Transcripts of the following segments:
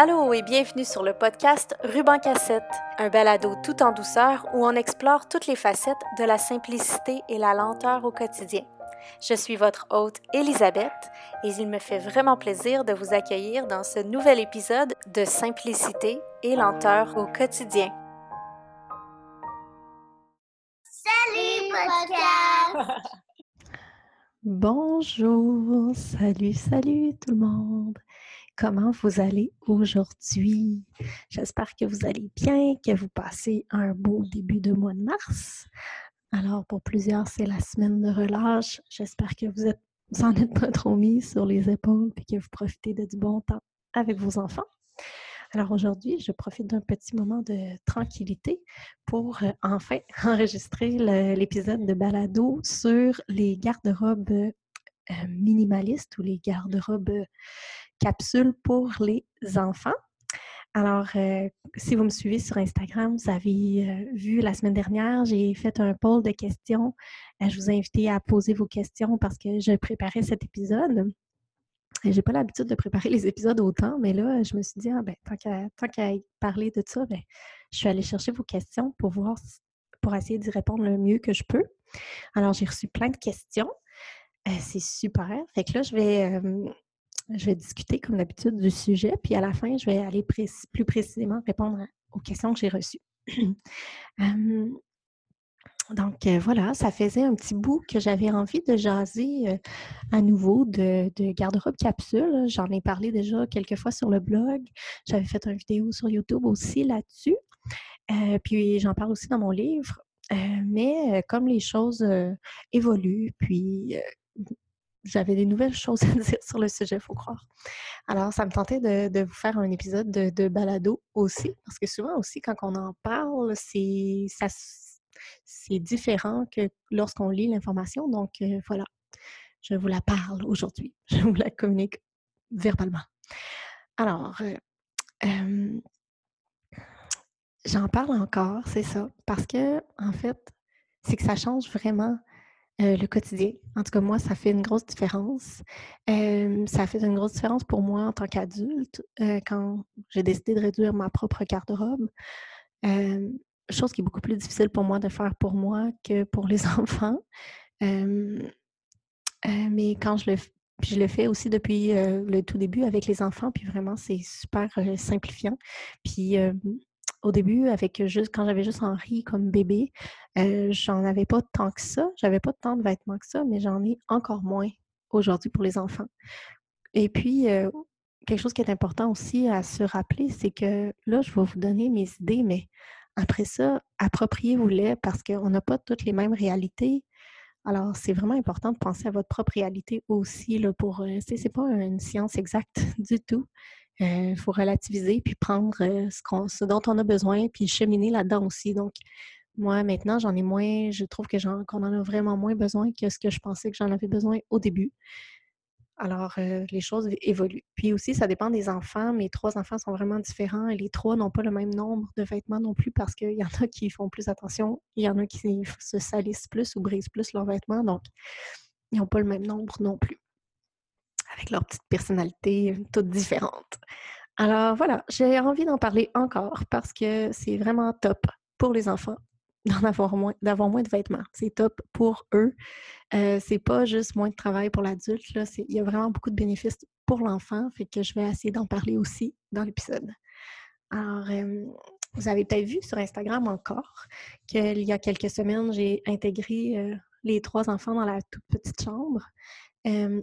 Allô et bienvenue sur le podcast Ruban Cassette, un balado tout en douceur où on explore toutes les facettes de la simplicité et la lenteur au quotidien. Je suis votre hôte Elisabeth et il me fait vraiment plaisir de vous accueillir dans ce nouvel épisode de Simplicité et lenteur au quotidien. Salut podcast! Bonjour, salut, salut tout le monde. Comment vous allez aujourd'hui? J'espère que vous allez bien, que vous passez un beau début de mois de mars. Alors, pour plusieurs, c'est la semaine de relâche. J'espère que vous êtes, vous en êtes pas trop mis sur les épaules et que vous profitez de du bon temps avec vos enfants. Alors aujourd'hui, je profite d'un petit moment de tranquillité pour euh, enfin enregistrer l'épisode de balado sur les garde-robes euh, minimalistes ou les garde-robes capsules pour les enfants. Alors, euh, si vous me suivez sur Instagram, vous avez vu la semaine dernière, j'ai fait un poll de questions. je vous ai invité à poser vos questions parce que je préparais cet épisode. J'ai pas l'habitude de préparer les épisodes autant, mais là, je me suis dit, ah, ben, tant qu'à parler de ça, ben, je suis allée chercher vos questions pour voir, pour essayer d'y répondre le mieux que je peux. Alors, j'ai reçu plein de questions. Euh, c'est super. Fait que là, je vais, je vais discuter comme d'habitude du sujet, puis à la fin, je vais aller plus précisément répondre aux questions que j'ai reçues. Donc euh, voilà, ça faisait un petit bout que j'avais envie de jaser euh, à nouveau de, garde-robe capsule. J'en ai parlé déjà quelques fois sur le blog. J'avais fait une vidéo sur YouTube aussi là-dessus. Euh, puis j'en parle aussi dans mon livre. mais comme les choses évoluent, puis j'avais des nouvelles choses à dire sur le sujet, faut croire. Alors, ça me tentait de, vous faire un épisode de, balado aussi, parce que souvent aussi, quand on en parle, c'est différent que lorsqu'on lit l'information. Donc, euh, voilà, je vous la parle aujourd'hui. Je vous la communique verbalement. Alors, euh, j'en parle encore, c'est ça, parce que, en fait, c'est que ça change vraiment euh, le quotidien. En tout cas, moi, ça fait une grosse différence. ça fait une grosse différence pour moi en tant qu'adulte quand j'ai décidé de réduire ma propre garde-robe chose qui est beaucoup plus difficile pour moi de faire pour moi que pour les enfants. Euh, mais quand je le je le fais aussi depuis le tout début avec les enfants, puis vraiment, c'est super simplifiant. Puis au début, avec juste quand j'avais juste Henri comme bébé, j'en avais pas tant que ça. J'avais pas tant de vêtements que ça, mais j'en ai encore moins aujourd'hui pour les enfants. Et puis, quelque chose qui est important aussi à se rappeler, c'est que là, je vais vous donner mes idées, mais après ça, appropriez-vous-les parce qu'on n'a pas toutes les mêmes réalités. Alors, c'est vraiment important de penser à votre propre réalité aussi là, pour. Euh, c'est pas une science exacte du tout. Il euh, faut relativiser puis prendre euh, ce, dont on a besoin puis cheminer là-dedans aussi. Donc, moi, maintenant, j'en ai moins, je trouve que qu'on en a vraiment moins besoin que ce que je pensais que j'en avais besoin au début. Alors, euh, les choses évoluent. Puis aussi, ça dépend des enfants. Mes trois enfants sont vraiment différents et les trois n'ont pas le même nombre de vêtements non plus parce qu'il y en a qui font plus attention, il y en a qui se salissent plus ou brisent plus leurs vêtements. Donc, ils n'ont pas le même nombre non plus. Avec leur petite personnalité euh, toute différente. Alors voilà, j'ai envie d'en parler encore parce que c'est vraiment top pour les enfants d'en avoir moins, d'avoir moins de vêtements. C'est top pour eux. Euh, c'est pas juste moins de travail pour l'adulte. Il y a vraiment beaucoup de bénéfices pour l'enfant. Fait que je vais essayer d'en parler aussi dans l'épisode. Alors, vous avez peut-être vu sur Instagram encore qu'il y a quelques semaines, j'ai intégré euh, les trois enfants dans la toute petite chambre.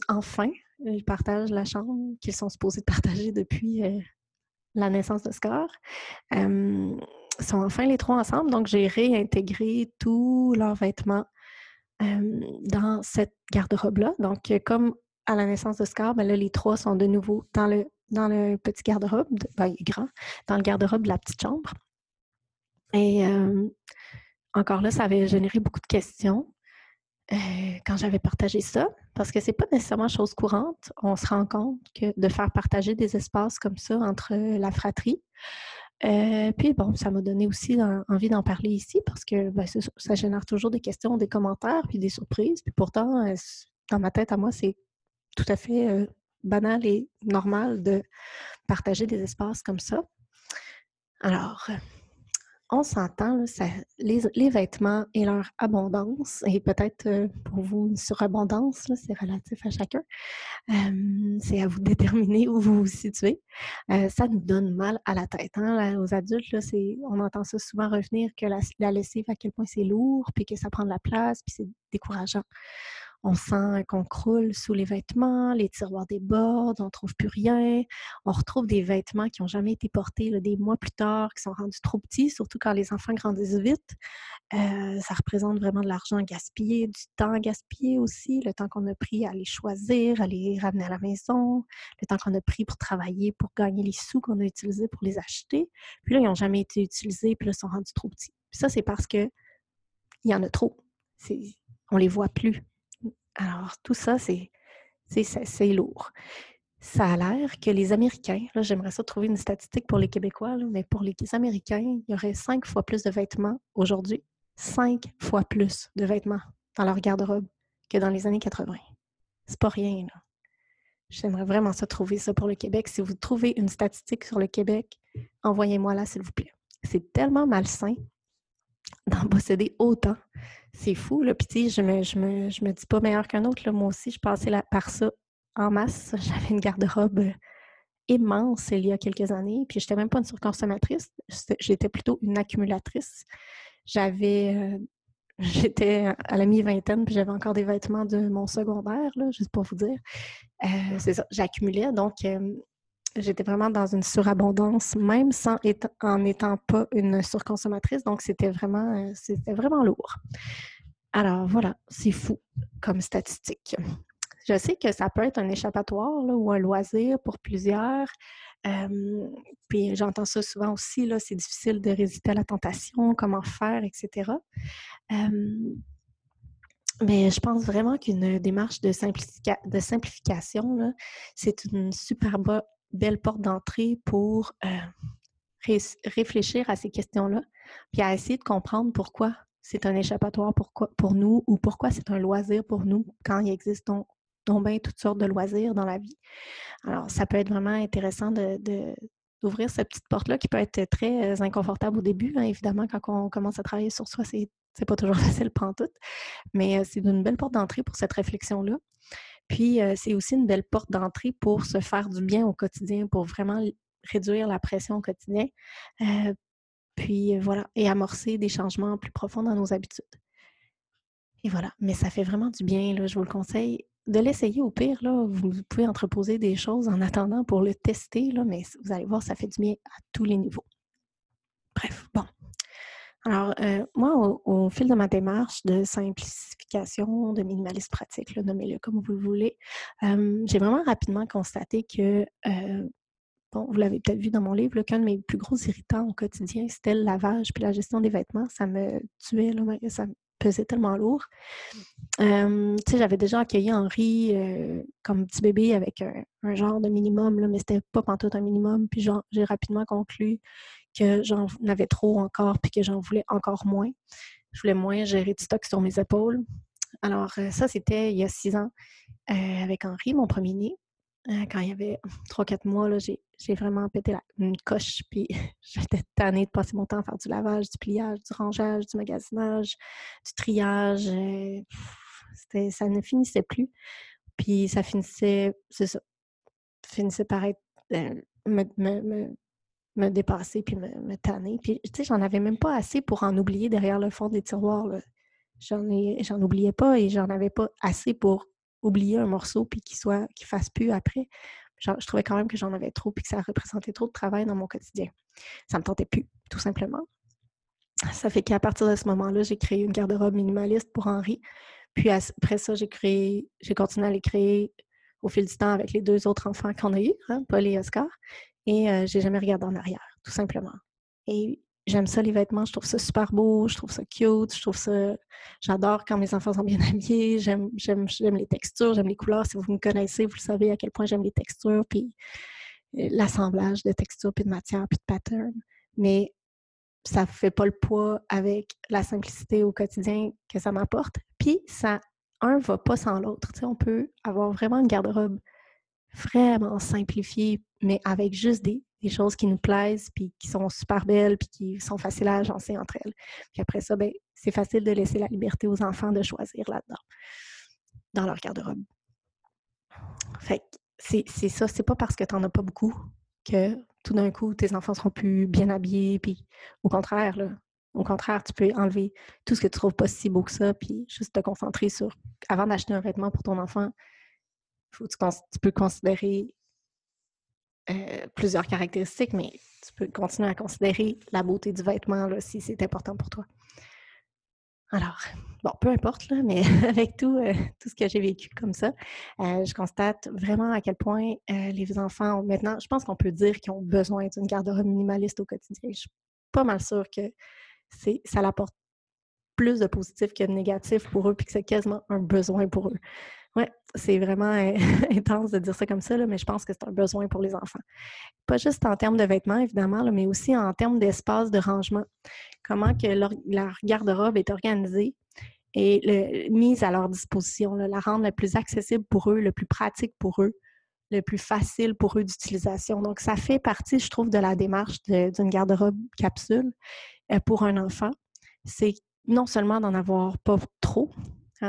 enfin, ils partagent la chambre qu'ils sont supposés partager depuis euh, la naissance de Scar sont enfin les trois ensemble. Donc, j'ai réintégré tous leurs vêtements dans cette garde-robe-là. Donc, comme à la naissance de Scar, ben là, les trois sont de nouveau dans le, dans le petit garde-robe, ben, grand, dans le garde-robe de la petite chambre. Et encore là, ça avait généré beaucoup de questions quand j'avais partagé ça, parce que c'est pas nécessairement chose courante. On se rend compte que de faire partager des espaces comme ça entre la fratrie, euh, puis bon, ça m'a donné aussi envie d'en parler ici parce que ben, ça, génère toujours des questions, des commentaires, puis des surprises. Puis pourtant, euh, dans ma tête à moi, c'est tout à fait euh, banal et normal de partager des espaces comme ça. Alors, on s'entend, les, vêtements et leur abondance, et peut-être euh, pour vous une surabondance, c'est relatif à chacun, c'est à vous de déterminer où vous vous situez. Euh, ça nous donne mal à la tête. Hein? Aux adultes, on entend ça souvent revenir que la, la lessive, à quel point c'est lourd, puis que ça prend de la place, puis c'est décourageant. On sent qu'on croule sous les vêtements, les tiroirs débordent, on trouve plus rien. On retrouve des vêtements qui n'ont jamais été portés des mois plus tard, qui sont rendus trop petits, surtout quand les enfants grandissent vite. Euh, ça représente vraiment de l'argent gaspillé, du temps gaspillé aussi, le temps qu'on a pris à les choisir, à les ramener à la maison, le temps qu'on a pris pour travailler, pour gagner les sous qu'on a utilisés pour les acheter. Puis là, ils n'ont jamais été utilisés, puis là, ils sont rendus trop petits. Ça, c'est parce que il y en a trop. On les voit plus. Alors, tout ça, c'est, c'est, lourd. Ça a l'air que les Américains, là, j'aimerais ça trouver une statistique pour les Québécois, mais pour les Américains, il y aurait cinq fois plus de vêtements aujourd'hui, cinq fois plus de vêtements dans leur garde-robe que dans les années 80. C'est pas rien, là. J'aimerais vraiment ça trouver ça pour le Québec. Si vous trouvez une statistique sur le Québec, envoyez-moi là, s'il vous plaît. C'est tellement malsain d'en posséder autant. C'est fou, là. Puis, je me, je, me, je me dis pas meilleur qu'un autre. Moi aussi, je passais par ça en masse. J'avais une garde-robe euh, immense il y a quelques années. Puis, j'étais même pas une surconsommatrice. J'étais plutôt une accumulatrice. J'avais. Euh, j'étais à la mi-vingtaine, puis j'avais encore des vêtements de mon secondaire, là, juste pour vous dire. Euh, c'est ça, j'accumulais. Donc, j'étais vraiment dans une surabondance, même sans en n'étant pas une surconsommatrice. Donc, c'était vraiment, euh, c'était vraiment lourd. Alors, voilà, c'est fou comme statistique. Je sais que ça peut être un échappatoire ou un loisir pour plusieurs. puis j'entends ça souvent aussi, là, c'est difficile de résister à la tentation, comment faire, etc. mais je pense vraiment qu'une démarche de, de simplification, c'est une super belle porte d'entrée pour euh, réfléchir à ces questions-là, puis à essayer de comprendre pourquoi c'est un échappatoire pour nous ou pourquoi c'est un loisir pour nous quand il existe donc, bien toutes sortes de loisirs dans la vie. Alors, ça peut être vraiment intéressant d'ouvrir cette petite porte-là qui peut être très euh, inconfortable au début. Hein, évidemment, quand on commence à travailler sur soi, c'est, c'est pas toujours facile tout, mais euh, c'est une belle porte d'entrée pour cette réflexion-là. Puis, c'est aussi une belle porte d'entrée pour se faire du bien au quotidien, pour vraiment réduire la pression au quotidien. puis, voilà, et amorcer des changements plus profonds dans nos habitudes. Et voilà, mais ça fait vraiment du bien, là, je vous le conseille. De l'essayer au pire, là, vous pouvez entreposer des choses en attendant pour le tester, là, mais vous allez voir, ça fait du bien à tous les niveaux. Bref, bon, alors, euh, moi, au, fil de ma démarche de simplification, de minimalisme pratique, nommez-le comme vous le voulez, j'ai vraiment rapidement constaté que, euh, bon, vous l'avez peut-être vu dans mon livre, qu'un de mes plus gros irritants au quotidien, c'était le lavage puis la gestion des vêtements. Ça me tuait, ça me pesait tellement lourd. tu sais, j'avais déjà accueilli Henri euh, comme petit bébé avec un, genre de minimum, là, mais c'était pas pantoute un minimum. Puis j'ai rapidement conclu que j'en avais trop encore, puis que j'en voulais encore moins. Je voulais moins gérer du stock sur mes épaules. Alors, euh, ça, c'était il y a six ans euh, avec Henri, mon premier-né. Euh, quand il y avait trois, quatre mois, j'ai vraiment pété la, une coche, puis j'étais tannée de passer mon temps à faire du lavage, du pliage, du rangeage, du magasinage, du triage. ça ne finissait plus. Puis ça finissait, c'est ça, finissait par être, me dépasser puis me, me tanner. Puis, tu sais, j'en avais même pas assez pour en oublier derrière le fond des tiroirs. J'en oubliais pas et j'en avais pas assez pour oublier un morceau puis qu'il soit, qu'il fasse plus après. je trouvais quand même que j'en avais trop puis que ça représentait trop de travail dans mon quotidien. Ça me tentait plus, tout simplement. Ça fait qu'à partir de ce moment-là, j'ai créé une garde-robe minimaliste pour Henri. Puis après ça, j'ai créé, j'ai continué à les créer au fil du temps avec les deux autres enfants qu'on a eus, hein, Paul et Oscar. Et euh, j'ai jamais regardé en arrière, tout simplement. Et j'aime ça, les vêtements. Je trouve ça super beau, je trouve ça cute, je trouve ça. J'adore quand mes enfants sont bien habillés. J'aime, les textures, j'aime les couleurs. Si vous me connaissez, vous le savez à quel point j'aime les textures, puis l'assemblage de textures, puis de matières, puis de patterns. Mais ça ne fait pas le poids avec la simplicité au quotidien que ça m'apporte. Puis ça, un va pas sans l'autre. On peut avoir vraiment une garde-robe vraiment simplifié, mais avec juste des, choses qui nous plaisent, puis qui sont super belles, puis qui sont faciles à agencer entre elles. Puis après ça, ben, c'est facile de laisser la liberté aux enfants de choisir là-dedans, dans leur garde-robe. Fait c'est ça, c'est pas parce que tu n'en as pas beaucoup que tout d'un coup, tes enfants seront plus bien habillés, puis au contraire, au contraire, tu peux enlever tout ce que tu trouves pas si beau que ça, puis juste te concentrer sur, avant d'acheter un vêtement pour ton enfant, faut, tu, tu peux considérer euh, plusieurs caractéristiques, mais tu peux continuer à considérer la beauté du vêtement là, si c'est important pour toi. Alors, bon, peu importe, là, mais avec tout, euh, tout ce que j'ai vécu comme ça, euh, je constate vraiment à quel point les enfants ont maintenant, je pense qu'on peut dire qu'ils ont besoin d'une garde-robe minimaliste au quotidien. Je suis pas mal sûre que ça l'apporte plus de positif que de négatif pour eux, puis que c'est quasiment un besoin pour eux. Oui, c'est vraiment intense de dire ça comme ça, mais je pense que c'est un besoin pour les enfants. Pas juste en termes de vêtements, évidemment, mais aussi en termes d'espace de rangement. Comment que leur, garde-robe est organisée et mise à leur disposition, la rendre le plus accessible pour eux, le plus pratique pour eux, le plus facile pour eux d'utilisation. Donc, ça fait partie, je trouve, de la démarche d'une garde-robe capsule euh, pour un enfant. C'est non seulement d'en avoir pas trop,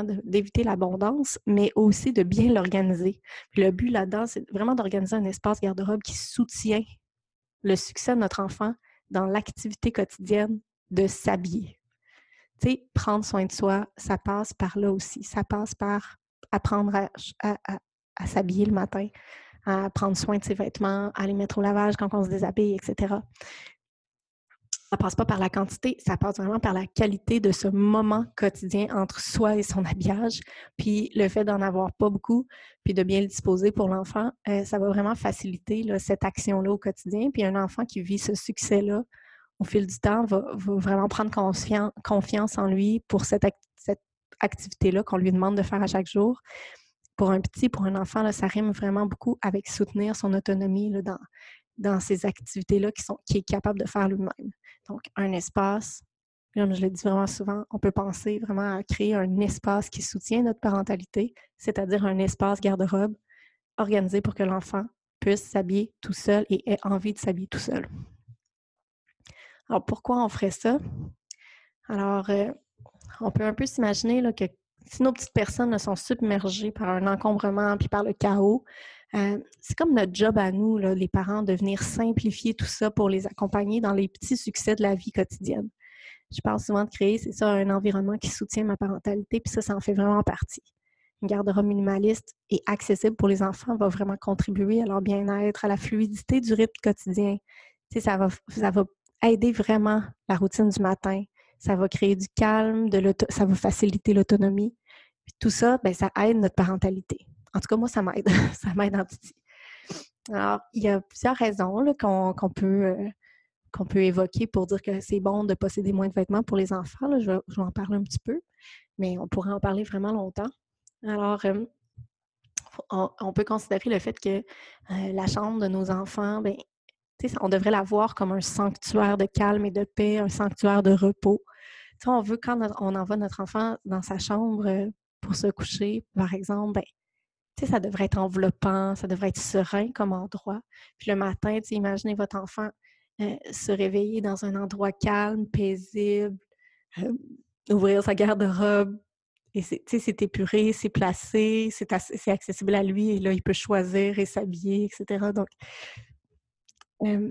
D'éviter l'abondance, mais aussi de bien l'organiser. Le but là-dedans, c'est vraiment d'organiser un espace garde-robe qui soutient le succès de notre enfant dans l'activité quotidienne de s'habiller. Tu prendre soin de soi, ça passe par là aussi. Ça passe par apprendre à s'habiller le matin, à prendre soin de ses vêtements, à les mettre au lavage quand on se déshabille, etc ça passe pas par la quantité, ça passe vraiment par la qualité de ce moment quotidien entre soi et son habillage. Puis le fait d'en avoir pas beaucoup, puis de bien le disposer pour l'enfant, euh, ça va vraiment faciliter cette action-là au quotidien. Puis un enfant qui vit ce succès-là au fil du temps va, vraiment prendre confiance en lui pour cette, activité-là qu'on lui demande de faire à chaque jour. Pour un petit, pour un enfant, ça rime vraiment beaucoup avec soutenir son autonomie dans, dans ces activités-là qui, sont, qui est capable de faire lui-même. Donc, un espace, comme je le dis vraiment souvent, on peut penser vraiment à créer un espace qui soutient notre parentalité, c'est-à-dire un espace garde-robe organisé pour que l'enfant puisse s'habiller tout seul et ait envie de s'habiller tout seul. Alors, pourquoi on ferait ça? Alors, euh, on peut un peu s'imaginer que si nos petites personnes sont submergées par un encombrement puis par le chaos, euh, c'est comme notre job à nous, les parents, de venir simplifier tout ça pour les accompagner dans les petits succès de la vie quotidienne. Je parle souvent de créer, c'est ça, un environnement qui soutient ma parentalité, puis ça, ça en fait vraiment partie. Une garde-robe minimaliste et accessible pour les enfants va vraiment contribuer à leur bien-être, à la fluidité du rythme quotidien. ça va, ça va aider vraiment la routine du matin. Ça va créer du calme, de ça va faciliter l'autonomie. Tout ça, ben, ça aide notre parentalité. En tout cas, moi, ça m'aide. ça m'aide en petit. Alors, il y a plusieurs raisons qu'on peut, euh, qu'on peut évoquer pour dire que c'est bon de posséder moins de vêtements pour les enfants. Je, vais, en parler un petit peu, mais on pourrait en parler vraiment longtemps. Alors, euh, on, peut considérer le fait que euh, la chambre de nos enfants, ben, on devrait la voir comme un sanctuaire de calme et de paix, un sanctuaire de repos. on veut, quand on envoie notre enfant dans sa chambre pour se coucher, par exemple, ben, ça devrait être enveloppant, ça devrait être serein comme endroit. Puis le matin, imaginez votre enfant euh, se réveiller dans un endroit calme, paisible, euh, ouvrir sa garde-robe. Et c'est épuré, c'est placé, c'est accessible à lui et là, il peut choisir et s'habiller, etc. Donc, euh,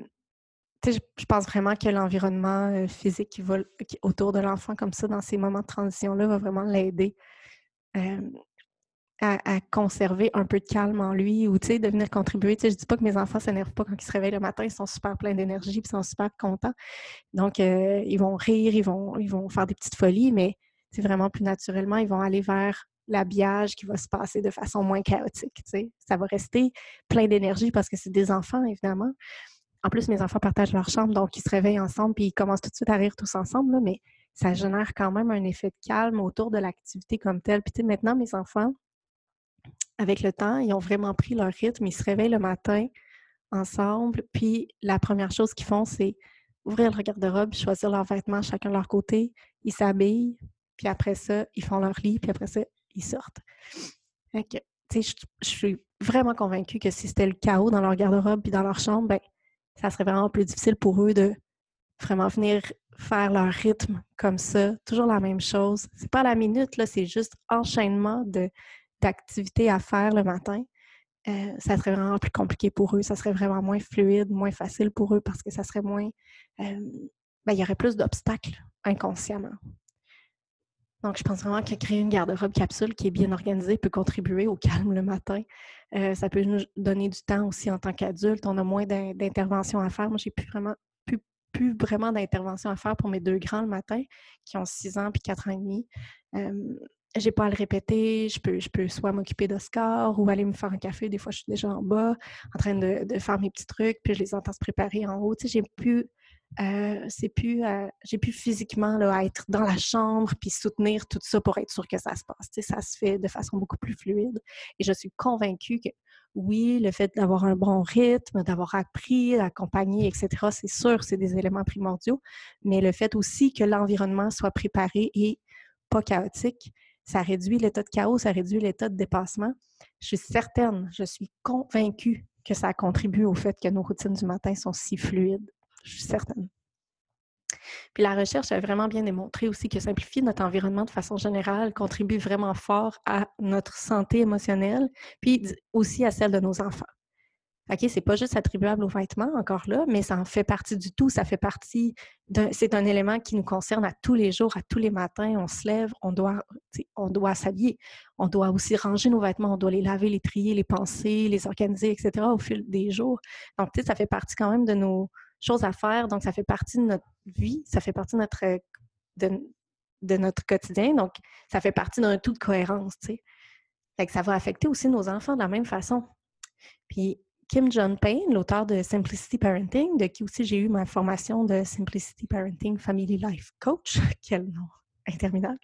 je, pense vraiment que l'environnement physique qui va autour de l'enfant comme ça, dans ces moments de transition-là, va vraiment l'aider à, conserver un peu de calme en lui ou de venir contribuer. Je ne dis pas que mes enfants ne s'énervent pas quand ils se réveillent le matin, ils sont super pleins d'énergie et sont super contents. Donc, euh, ils vont rire, ils vont, ils vont faire des petites folies, mais c'est vraiment plus naturellement, ils vont aller vers l'habillage qui va se passer de façon moins chaotique. Ça va rester plein d'énergie parce que c'est des enfants, évidemment. En plus, mes enfants partagent leur chambre, donc ils se réveillent ensemble puis ils commencent tout de suite à rire tous ensemble, mais ça génère quand même un effet de calme autour de l'activité comme telle. Puis maintenant, mes enfants, avec le temps, ils ont vraiment pris leur rythme. Ils se réveillent le matin ensemble. Puis la première chose qu'ils font, c'est ouvrir leur garde-robe, choisir leurs vêtements chacun de leur côté. Ils s'habillent. Puis après ça, ils font leur lit. Puis après ça, ils sortent. tu sais, je, suis vraiment convaincue que si c'était le chaos dans leur garde-robe puis dans leur chambre, ben, ça serait vraiment plus difficile pour eux de vraiment venir faire leur rythme comme ça, toujours la même chose. C'est pas la minute, là, c'est juste enchaînement de, d'activités à faire le matin. Euh, ça serait vraiment plus compliqué pour eux, ça serait vraiment moins fluide, moins facile pour eux parce que ça serait moins. Euh, ben, il y aurait plus d'obstacles inconsciemment. Donc, je pense vraiment que créer une garde-robe capsule qui est bien organisée peut contribuer au calme le matin. Euh, ça peut nous donner du temps aussi en tant qu'adulte. On a moins d'interventions à faire. Moi, j'ai plus vraiment plus, vraiment d'interventions à faire pour mes deux grands le matin, qui ont 6 ans puis 4 ans et demi. J'ai pas à le répéter. Je peux, je peux soit m'occuper d'Oscar ou aller me faire un café. Des fois, je suis déjà en bas, en train de, de faire mes petits trucs, puis je les entends se préparer en haut. Tu sais, j'ai plus euh, c'est plus, euh, j'ai plus physiquement là, à être dans la chambre puis soutenir tout ça pour être sûr que ça se passe. ça se fait de façon beaucoup plus fluide. Et je suis convaincue que oui, le fait d'avoir un bon rythme, d'avoir appris, d'accompagner, etc., c'est sûr, c'est des éléments primordiaux, mais le fait aussi que l'environnement soit préparé et pas chaotique, ça réduit l'état de chaos, ça réduit l'état de dépassement. Je suis certaine, je suis convaincue que ça contribue au fait que nos routines du matin sont si fluides je suis certaine. Puis la recherche a vraiment bien démontré aussi que simplifier notre environnement de façon générale contribue vraiment fort à notre santé émotionnelle, puis aussi à celle de nos enfants. OK, c'est pas juste attribuable aux vêtements, encore là, mais ça en fait partie du tout. Ça fait partie d'un. C'est un élément qui nous concerne à tous les jours, à tous les matins. On se lève, on doit, on doit s'habiller. On doit aussi ranger nos vêtements, on doit les laver, les trier, les penser, les organiser, etc. au fil des jours. Donc, tu sais, ça fait partie quand même de nos, choses à faire. Donc, ça fait partie de notre vie, ça fait partie de notre, euh, quotidien. Donc, ça fait partie d'un tout de cohérence, tu sais. Fait que ça va affecter aussi nos enfants de la même façon. Puis, Kim John Payne, l'auteur de Simplicity Parenting, de qui aussi j'ai eu ma formation de Simplicity Parenting Family Life Coach, quel nom interminable,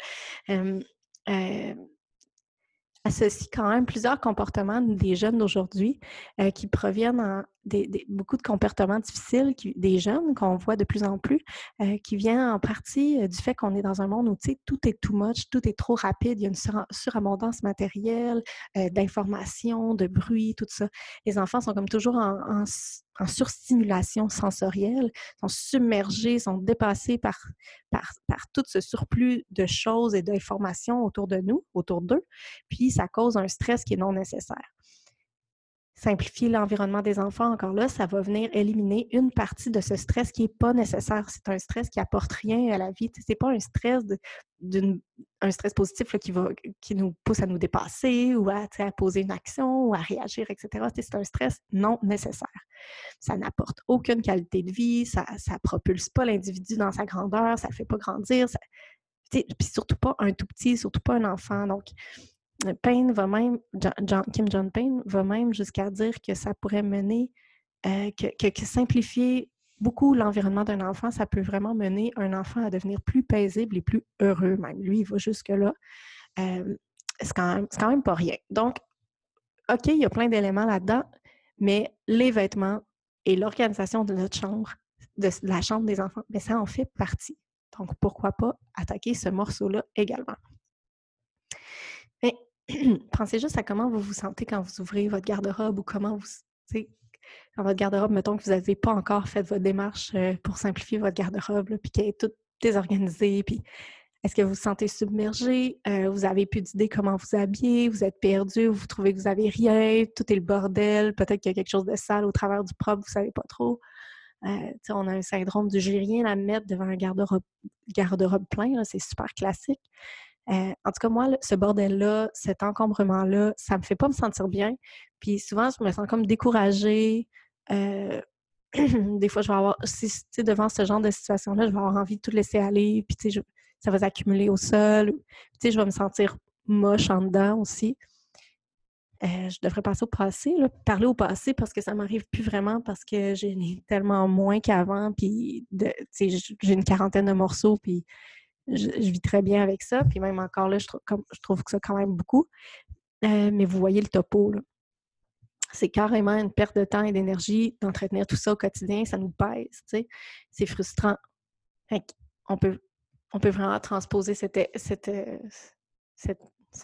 euh, euh, associe quand même plusieurs comportements des jeunes d'aujourd'hui euh, qui proviennent en, beaucoup de comportements difficiles des jeunes qu'on voit de plus en plus, euh, qui viennent en partie euh, du fait qu'on est dans un monde où tout est too much, tout est trop rapide, il y a une surabondance matérielle, d'informations, de bruit, tout ça. Les enfants sont comme toujours en, en surstimulation sensorielle, sont submergés, sont dépassés par, par, par, tout ce surplus de choses et d'informations autour de nous, autour d'eux, puis ça cause un stress qui est non nécessaire simplifier l'environnement des enfants, encore là, ça va venir éliminer une partie de ce stress qui n'est pas nécessaire. C'est un stress qui apporte rien à la vie. Ce n'est pas un stress un stress positif qui, va, qui nous pousse à nous dépasser ou à, poser une action ou à réagir, etc. C'est un stress non nécessaire. Ça n'apporte aucune qualité de vie, ça ne propulse pas l'individu dans sa grandeur, ça ne fait pas grandir. puis surtout pas un tout petit, surtout pas un enfant. Donc, Payne va même, Kim John Payne va même jusqu'à dire que ça pourrait mener, euh, que, simplifier beaucoup l'environnement d'un enfant, ça peut vraiment mener un enfant à devenir plus paisible et plus heureux même. Lui, il va jusque-là. Euh, c'est quand, quand, même pas rien. Donc, OK, il y a plein d'éléments là-dedans, mais les vêtements et l'organisation de notre chambre, de la chambre des enfants, mais ça en fait partie. Donc, pourquoi pas attaquer ce morceau-là également? pensez juste à comment vous vous sentez quand vous ouvrez votre garde-robe ou comment vous, dans votre garde-robe, mettons que vous n'avez pas encore fait votre démarche euh, pour simplifier votre garde-robe, puis qu'elle est toute désorganisée, puis est-ce que vous vous sentez submergé? Euh, vous avez plus d'idées comment vous habiller? Vous êtes perdu? Vous trouvez que vous n'avez rien? Tout est le bordel? Peut-être qu'il y a quelque chose de sale au travers du propre, vous ne savez pas trop. Euh, on a un syndrome du j'ai rien à mettre devant un garde-robe garde plein, c'est super classique. Euh, en tout cas, moi, ce bordel-là, cet encombrement-là, ça me fait pas me sentir bien. Puis souvent, je me sens comme découragée. Euh, des fois, je vais avoir, si, devant ce genre de situation-là, je vais avoir envie de tout laisser aller, puis tu sais, ça va s'accumuler au sol. Puis tu sais, je vais me sentir moche en dedans aussi. Euh, je devrais passer au passé, parler au passé parce que ça m'arrive plus vraiment parce que j'ai tellement moins qu'avant, puis j'ai une quarantaine de morceaux, puis je, vis très bien avec ça. Puis même encore là, je, trouve, que ça quand même beaucoup. Euh, mais vous voyez le topo. C'est carrément une perte de temps et d'énergie d'entretenir tout ça au quotidien. Ça nous pèse. C'est frustrant. on peut, on peut vraiment transposer ce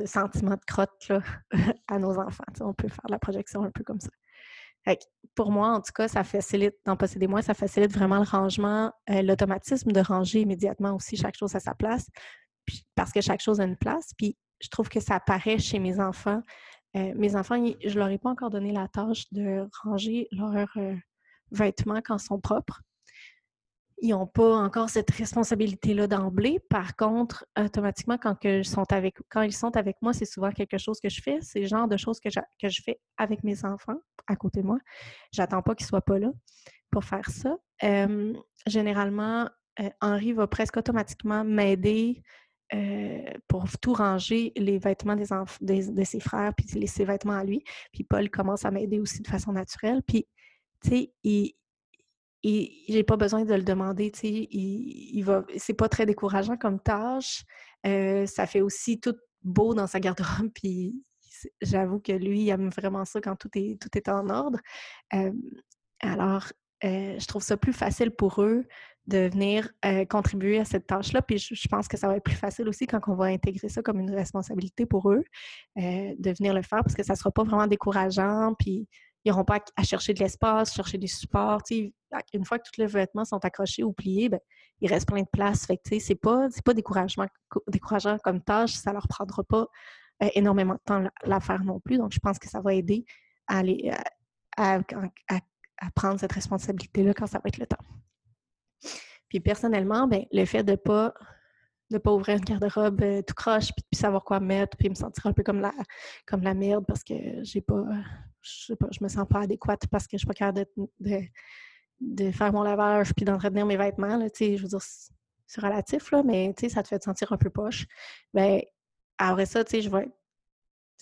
sentiment de crotte là, à nos enfants. on peut faire la projection un peu comme ça. Pour moi, en tout cas, ça facilite, dans posséder moi, ça facilite vraiment le rangement, euh, l'automatisme de ranger immédiatement aussi chaque chose à sa place, parce que chaque chose a une place. Puis je trouve que ça apparaît chez mes enfants. Euh, mes enfants, je ne leur ai pas encore donné la tâche de ranger leurs euh, vêtements quand ils sont propres ils n'ont pas encore cette responsabilité-là d'emblée. Par contre, automatiquement, quand, ils sont avec, moi, c'est souvent quelque chose que je fais. C'est le genre de choses que, je fais avec mes enfants à côté de moi. J'attends pas qu'ils ne soient pas là pour faire ça. généralement, euh, Henri va presque automatiquement m'aider euh, pour tout ranger les vêtements de ses frères, puis ses vêtements à lui. Puis Paul commence à m'aider aussi de façon naturelle. Puis, tu sais, il, et j'ai pas besoin de le demander, tu sais, il, va, c'est pas très décourageant comme tâche. Euh, ça fait aussi tout beau dans sa garde-robe, puis j'avoue que lui, il aime vraiment ça quand tout est, tout est en ordre. alors, euh, je trouve ça plus facile pour eux de venir euh, contribuer à cette tâche-là. Puis je, pense que ça va être plus facile aussi quand on va intégrer ça comme une responsabilité pour eux, de venir le faire, parce que ça sera pas vraiment décourageant. Puis ils n'auront pas à, chercher de l'espace, chercher des supports. Une fois que tous les vêtements sont accrochés ou pliés, ben, il reste plein de place. Fait c'est pas, pas décourageant comme tâche, ça leur prendra pas euh, énormément de temps à faire non plus. Donc, je pense que ça va aider à, aller, à, prendre cette responsabilité-là quand ça va être le temps. Puis personnellement, ben, le fait de ne pas de pas ouvrir une garde-robe euh, tout croche, puis, puis, savoir quoi mettre, puis me sentir un peu comme la, comme la merde parce que j'ai pas, je sais pas, je me sens pas adéquate parce que je suis pas capable de, de, faire mon lavage puis d'entretenir mes vêtements. Là, je veux dire, c'est relatif, là, mais ça te fait te sentir un peu poche. Ben, après ça, je vais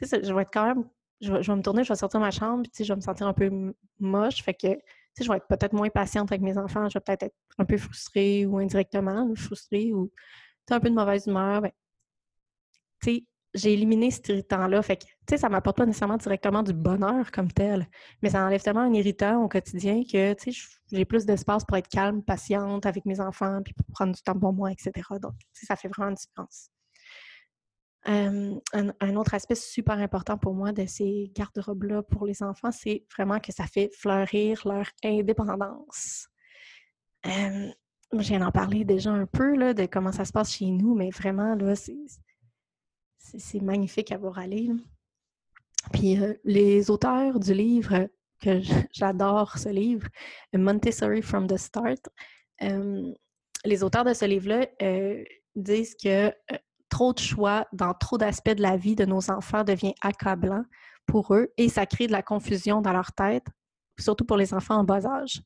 je vais être quand même, je vais, me tourner, je vais sortir de ma chambre, puis je vais me sentir un peu moche. Fait que, je vais être peut-être moins patiente avec mes enfants, je vais peut-être être un peu frustrée ou indirectement frustrée ou un peu de mauvaise humeur. Ben, j'ai éliminé cet irritant-là. Fait que, tu sais, ça m'apporte pas nécessairement directement du bonheur comme tel, mais ça enlève tellement un irritant au quotidien que, tu sais, j'ai plus d'espace pour être calme, patiente avec mes enfants, puis pour prendre du temps pour moi, etc. Donc, ça fait vraiment une différence. un, autre aspect super important pour moi de ces garde-robes-là pour les enfants, c'est vraiment que ça fait fleurir leur indépendance. Euh, je viens d'en parler déjà un peu là, de comment ça se passe chez nous, mais vraiment, là, c'est c'est magnifique à voir aller. Puis euh, les auteurs du livre, que j'adore ce livre, Montessori from the Start, euh, les auteurs de ce livre-là euh, disent que trop de choix dans trop d'aspects de la vie de nos enfants devient accablant pour eux et ça crée de la confusion dans leur tête, surtout pour les enfants en bas âge.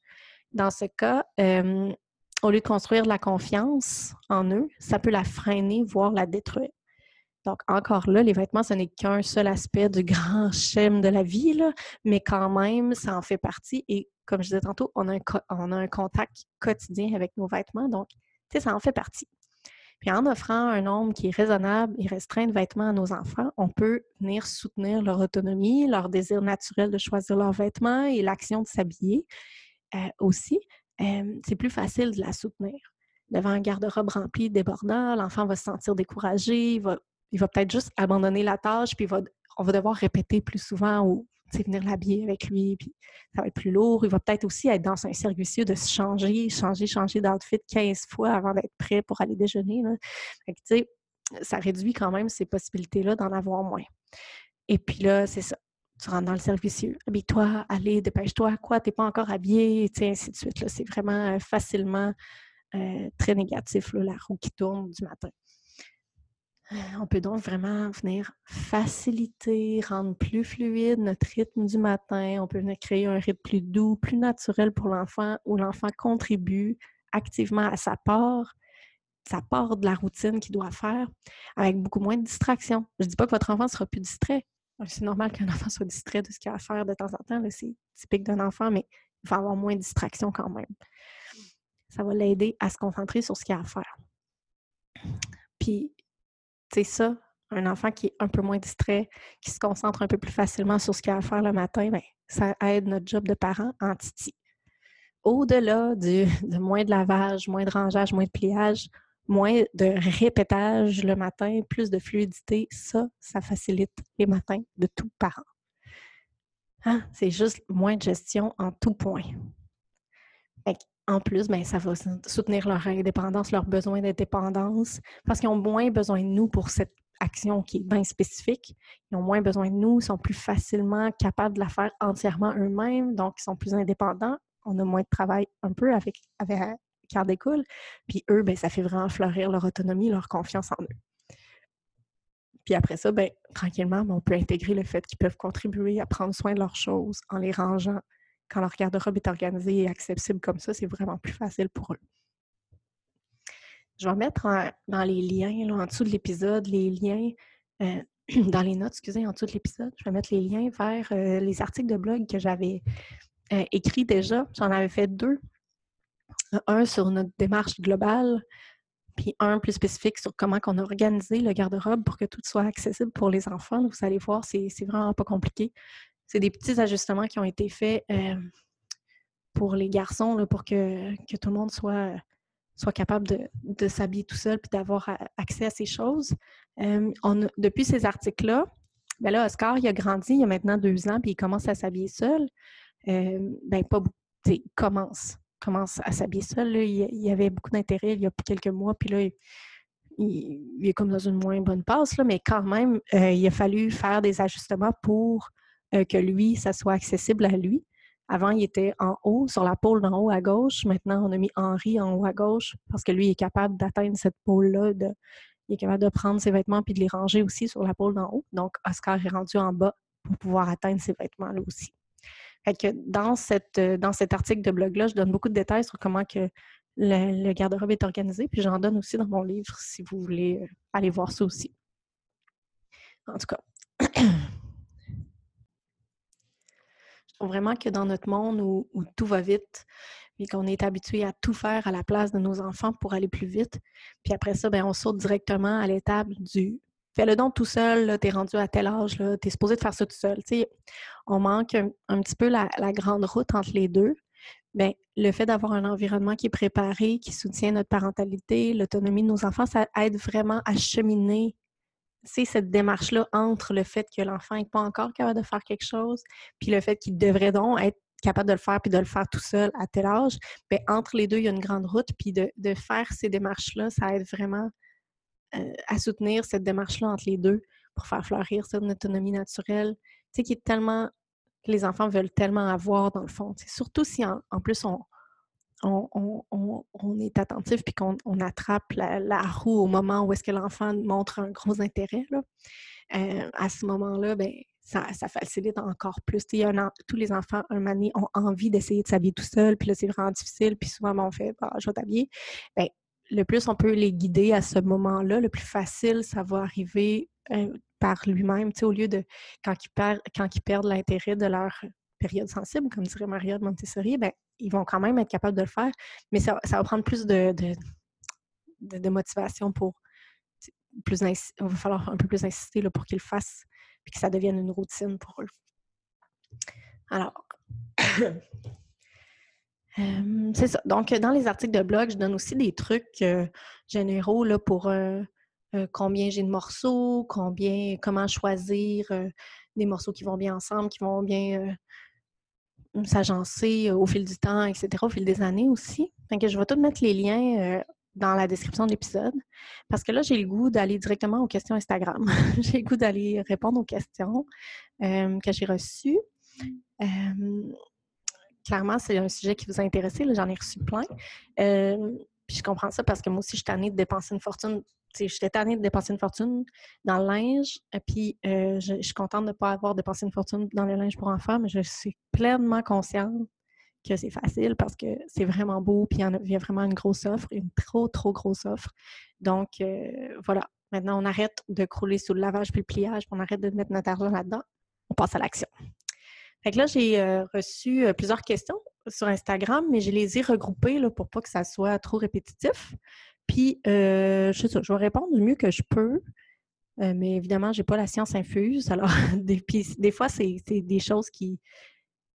Dans ce cas, au lieu de construire de la confiance en eux, ça peut la freiner, voire la détruire. Donc, encore là, les vêtements, ce n'est qu'un seul aspect du grand schème de la vie, mais quand même, ça en fait partie. Et comme je disais tantôt, on a un, contact quotidien avec nos vêtements. Donc, tu sais, ça en fait partie. Puis en offrant un nombre qui est raisonnable et restreint de vêtements à nos enfants, on peut venir soutenir leur autonomie, leur désir naturel de choisir leurs vêtements et l'action de s'habiller euh, aussi. Euh, c'est plus facile de la soutenir. Devant un garde-robe rempli, débordant, l'enfant va se sentir découragé, va il va peut-être juste abandonner la tâche, puis on va devoir répéter plus souvent ou venir l'habiller avec lui, puis ça va être plus lourd. Il va peut-être aussi être dans un cercle de se changer, changer, changer d'outfit 15 fois avant d'être prêt pour aller déjeuner. ça réduit quand même ces possibilités-là d'en avoir moins. Et puis là, c'est ça. Tu rentres dans le servicieux. Habille-toi, allez, dépêche-toi. Quoi, t'es pas encore habillé, ainsi de suite. C'est vraiment euh, facilement euh, très négatif, la roue qui tourne du matin. On peut donc vraiment venir faciliter, rendre plus fluide notre rythme du matin. On peut venir créer un rythme plus doux, plus naturel pour l'enfant, où l'enfant contribue activement à sa part, sa part de la routine qu'il doit faire, avec beaucoup moins de distractions. Je ne dis pas que votre enfant sera plus distrait. C'est normal qu'un enfant soit distrait de ce qu'il a à faire de temps en temps. C'est typique d'un enfant, mais il va avoir moins de distractions quand même. Ça va l'aider à se concentrer sur ce qu'il a à faire. Puis, c'est ça, un enfant qui est un peu moins distrait, qui se concentre un peu plus facilement sur ce qu'il a à faire le matin, bien, ça aide notre job de parent en titi. Au-delà de moins de lavage, moins de rangeage, moins de pliage, moins de répétage le matin, plus de fluidité, ça, ça facilite les matins de tout parent. Hein? C'est juste moins de gestion en tout point. En plus, ben, ça va soutenir leur indépendance, leurs besoins d'indépendance, parce qu'ils ont moins besoin de nous pour cette action qui est bien spécifique. Ils ont moins besoin de nous, ils sont plus facilement capables de la faire entièrement eux-mêmes, donc ils sont plus indépendants. On a moins de travail un peu avec, avec qui découle. Puis eux, ben, ça fait vraiment fleurir leur autonomie, leur confiance en eux. Puis après ça, ben, tranquillement, ben, on peut intégrer le fait qu'ils peuvent contribuer à prendre soin de leurs choses en les rangeant. Quand leur garde-robe est organisée et accessible comme ça, c'est vraiment plus facile pour eux. Je vais mettre dans les liens, en dessous de l'épisode, les liens, euh, dans les notes, excusez, en dessous de l'épisode, je vais mettre les liens vers euh, les articles de blog que j'avais euh, écrits déjà. J'en avais fait deux. Un sur notre démarche globale, puis un plus spécifique sur comment on a organisé le garde-robe pour que tout soit accessible pour les enfants. Vous allez voir, c'est vraiment pas compliqué. C'est des petits ajustements qui ont été faits pour les garçons, là, pour que, que, tout le monde soit soit capable de, s'habiller tout seul puis d'avoir accès à ces choses. Euh, depuis ces articles-là, ben là, Oscar, il a grandi, il a maintenant deux ans, puis il commence à s'habiller seul. Euh, ben, pas il commence, commence à s'habiller seul. Il, y avait beaucoup d'intérêt il y a quelques mois, puis là, il, est comme dans une moins bonne passe, là, mais quand même, euh, il a fallu faire des ajustements pour que lui, ça soit accessible à lui. Avant, il était en haut, sur la pôle d'en haut à gauche. Maintenant, on a mis Henri en haut à gauche parce que lui est capable d'atteindre cette pôle-là. il est capable de prendre ses vêtements puis de les ranger aussi sur la pôle d'en haut. Donc, Oscar est rendu en bas pour pouvoir atteindre ses vêtements-là aussi. Fait que dans, cette, dans cet article de blog-là, je donne beaucoup de détails sur comment que le, garde-robe est organisé. Puis j'en donne aussi dans mon livre si vous voulez euh, aller voir ça aussi. En tout cas. vraiment que dans notre monde où, tout va vite, et qu'on est habitué à tout faire à la place de nos enfants pour aller plus vite, puis après ça, ben, on saute directement à l'étape du fais-le donc tout seul, tu es rendu à tel âge, tu es supposé de faire ça tout seul. on manque un, petit peu la, grande route entre les deux. Bien, le fait d'avoir un environnement qui est préparé, qui soutient notre parentalité, l'autonomie de nos enfants, ça aide vraiment à cheminer c'est cette démarche-là entre le fait que l'enfant n'est pas encore capable de faire quelque chose, puis le fait qu'il devrait donc être capable de le faire puis de le faire tout seul à tel âge, bien, entre les deux, il y a une grande route. Puis de, faire ces démarches-là, ça aide vraiment euh, à soutenir cette démarche-là entre les deux pour faire fleurir cette autonomie naturelle, tu sais, qui est tellement, que les enfants veulent tellement avoir dans le fond. Surtout si en plus on, on, est attentif puis qu'on attrape la, roue au moment où est-ce que l'enfant montre un gros intérêt, euh, à ce moment-là, ben, ça, facilite encore plus. tous les enfants, un donné, ont envie d'essayer de s'habiller tout seul, puis là, c'est vraiment difficile, puis souvent, ben, on fait bah, je vais t'habiller. Ben, le plus on peut les guider à ce moment-là, le plus facile ça va arriver euh, par lui-même, au lieu de quand ils, perdent, quand ils perdent l'intérêt de leur période sensible, comme dirait Maria de Montessori, ben, ils vont quand même être capables de le faire, mais ça, va prendre plus de, motivation pour plus il va falloir un peu plus insister là, pour qu'ils le fassent et que ça devienne une routine pour eux. Alors, euh, c'est ça. Donc, dans les articles de blog, je donne aussi des trucs euh, généraux là, pour euh, combien j'ai de morceaux, combien, comment choisir des morceaux qui vont bien ensemble, qui vont bien s'agencer au fil du temps, etc., au fil des années aussi. Donc, je vais tout mettre les liens dans la description de l'épisode parce que là, j'ai le goût d'aller directement aux questions Instagram. j'ai le goût d'aller répondre aux questions que j'ai reçues. clairement, c'est un sujet qui vous a intéressé. J'en ai reçu plein. puis je comprends ça parce que moi aussi, je suis tannée de dépenser une fortune j'étais tannée de dépenser une fortune dans le linge, et puis euh, je, suis contente de ne pas avoir dépensé une fortune dans le linge pour enfants, mais je suis pleinement consciente que c'est facile parce que c'est vraiment beau, puis il y, a, vraiment une grosse offre, une trop, trop grosse offre. Donc, euh, voilà. Maintenant, on arrête de crouler sous le lavage puis le pliage, puis on arrête de mettre notre argent là-dedans. On passe à l'action. Fait que là, j'ai euh, reçu plusieurs questions sur Instagram, mais je les ai regroupées là, pour pas que ça soit trop répétitif. Puis, euh, je, vais répondre du mieux que je peux. Euh, mais évidemment, je n'ai pas la science infuse. Alors, des, fois, c'est des choses qui,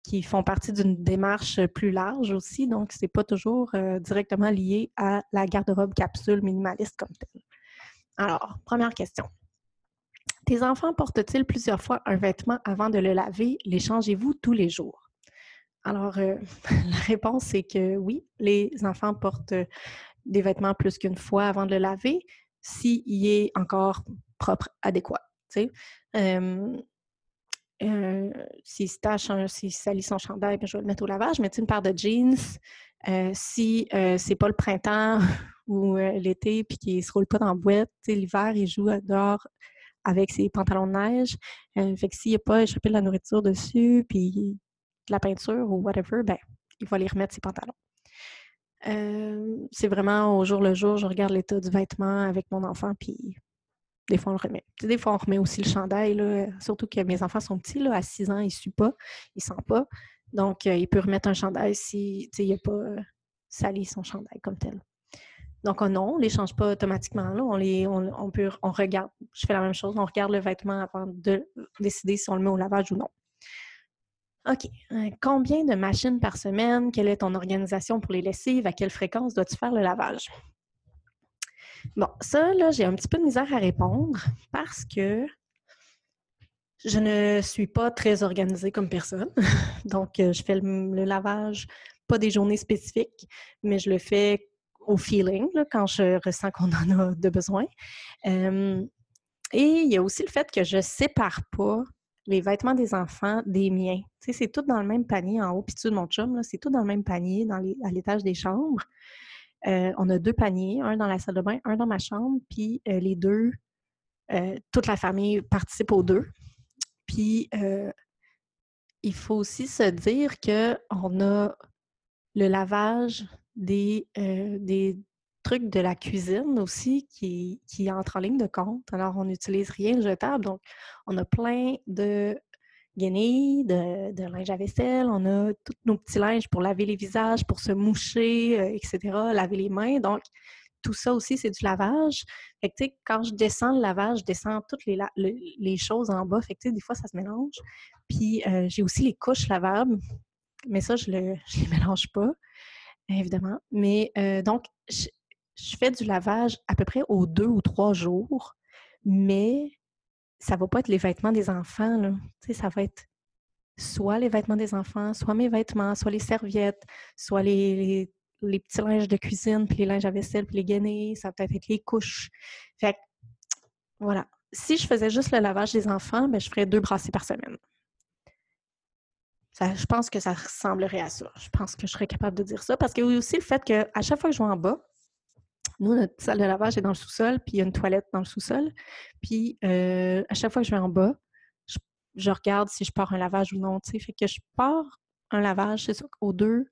qui font partie d'une démarche plus large aussi, donc c'est pas toujours euh, directement lié à la garde-robe capsule minimaliste comme telle. Alors, première question. Tes enfants portent-ils plusieurs fois un vêtement avant de le laver? Les changez-vous tous les jours? Alors, la réponse c'est que oui, les enfants portent des vêtements plus qu'une fois avant de le laver, s'il est encore propre, adéquat. Euh, euh, s'il se tâche, salit son chandail, ben, je vais le mettre au lavage. Mais une paire de jeans, euh, si euh, c'est pas le printemps ou l'été puis qu'il se roule pas dans la boîte, l'hiver, il joue dehors avec ses pantalons de neige. fait que s'il n'y a pas échappé de la nourriture dessus puis de la peinture ou whatever, ben, il va aller remettre ses pantalons. C'est vraiment au jour le jour, je regarde l'état du vêtement avec mon enfant, puis des fois, on le remet. des fois, on remet aussi le chandail, surtout que mes enfants sont petits, à 6 ans, ils ne suent pas, ils ne sentent pas. Donc, euh, il peut remettre un chandail s'il n'a pas euh, sali son chandail comme tel. Donc, oh non, on ne les change pas automatiquement. On, les, on, peut, on regarde, je fais la même chose, on regarde le vêtement avant de décider si on le met au lavage ou non. OK. Euh, combien de machines par semaine? Quelle est ton organisation pour les lessives? À quelle fréquence dois-tu faire le lavage? Bon, ça, là, j'ai un petit peu de misère à répondre parce que je ne suis pas très organisée comme personne. Donc, euh, je fais le, lavage, pas des journées spécifiques, mais je le fais au feeling, quand je ressens qu'on en a de besoin. et il y a aussi le fait que je sépare pas les vêtements des enfants des miens. Tu sais, c'est tout dans le même panier en haut, puis tout de mon chum, c'est tout dans le même panier dans à l'étage des chambres. Euh, on a deux paniers, un dans la salle de bain, un dans ma chambre, puis euh, les deux, euh, toute la famille participe aux deux. Puis il faut aussi se dire qu'on a le lavage des, des trucs de la cuisine aussi qui, qui entre en ligne de compte. Alors, on n'utilise rien de jetable. Donc, on a plein de guenilles, de, linge à vaisselle, on a tous nos petits linges pour laver les visages, pour se moucher, euh, etc., laver les mains. Donc, tout ça aussi, c'est du lavage. Fait que, quand je descends le lavage, je descends toutes les, les choses en bas. Fait que, des fois, ça se mélange. Puis, euh, j'ai aussi les couches lavables, mais ça, je ne les mélange pas, évidemment. Mais euh, donc, je fais du lavage à peu près aux deux ou trois jours, mais ça va pas être les vêtements des enfants, là. Ça va être soit les vêtements des enfants, soit mes vêtements, soit les serviettes, soit les, les, petits linges de cuisine, puis les linges à vaisselle, puis les gainés, ça va peut-être être les couches. Fait voilà. Si je faisais juste le lavage des enfants, ben, je ferais deux brassées par semaine. Ça, je pense que ça ressemblerait à ça. Je pense que je serais capable de dire ça. Parce a aussi le fait qu'à chaque fois que je vais en bas, nous, notre salle de lavage est dans le sous-sol, puis il y a une toilette dans le sous-sol. Puis euh, à chaque fois que je vais en bas, je, regarde si je pars un lavage ou non. Fait que je pars un lavage, c'est sûr qu'aux deux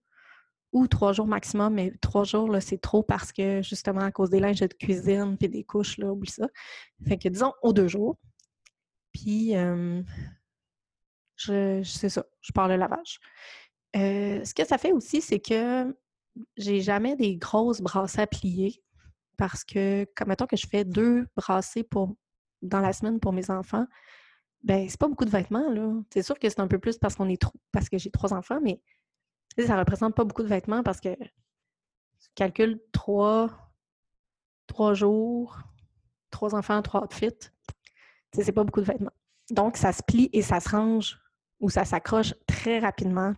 ou trois jours maximum, mais trois jours, là, c'est trop parce que justement, à cause des linges de cuisine puis des couches, là, oublie ça. Fait que disons aux deux jours. Puis je, c'est ça, je pars le lavage. Euh, ce que ça fait aussi, c'est que j'ai jamais des grosses brassées à plier parce que, comme mettons que je fais deux brassées dans la semaine pour mes enfants, ben c'est pas beaucoup de vêtements. C'est sûr que c'est un peu plus parce qu'on est trop, parce que j'ai trois enfants, mais ça représente pas beaucoup de vêtements parce que je calcule trois, trois jours, trois enfants, trois outfits. C'est pas beaucoup de vêtements. Donc, ça se plie et ça se range ou ça s'accroche très rapidement.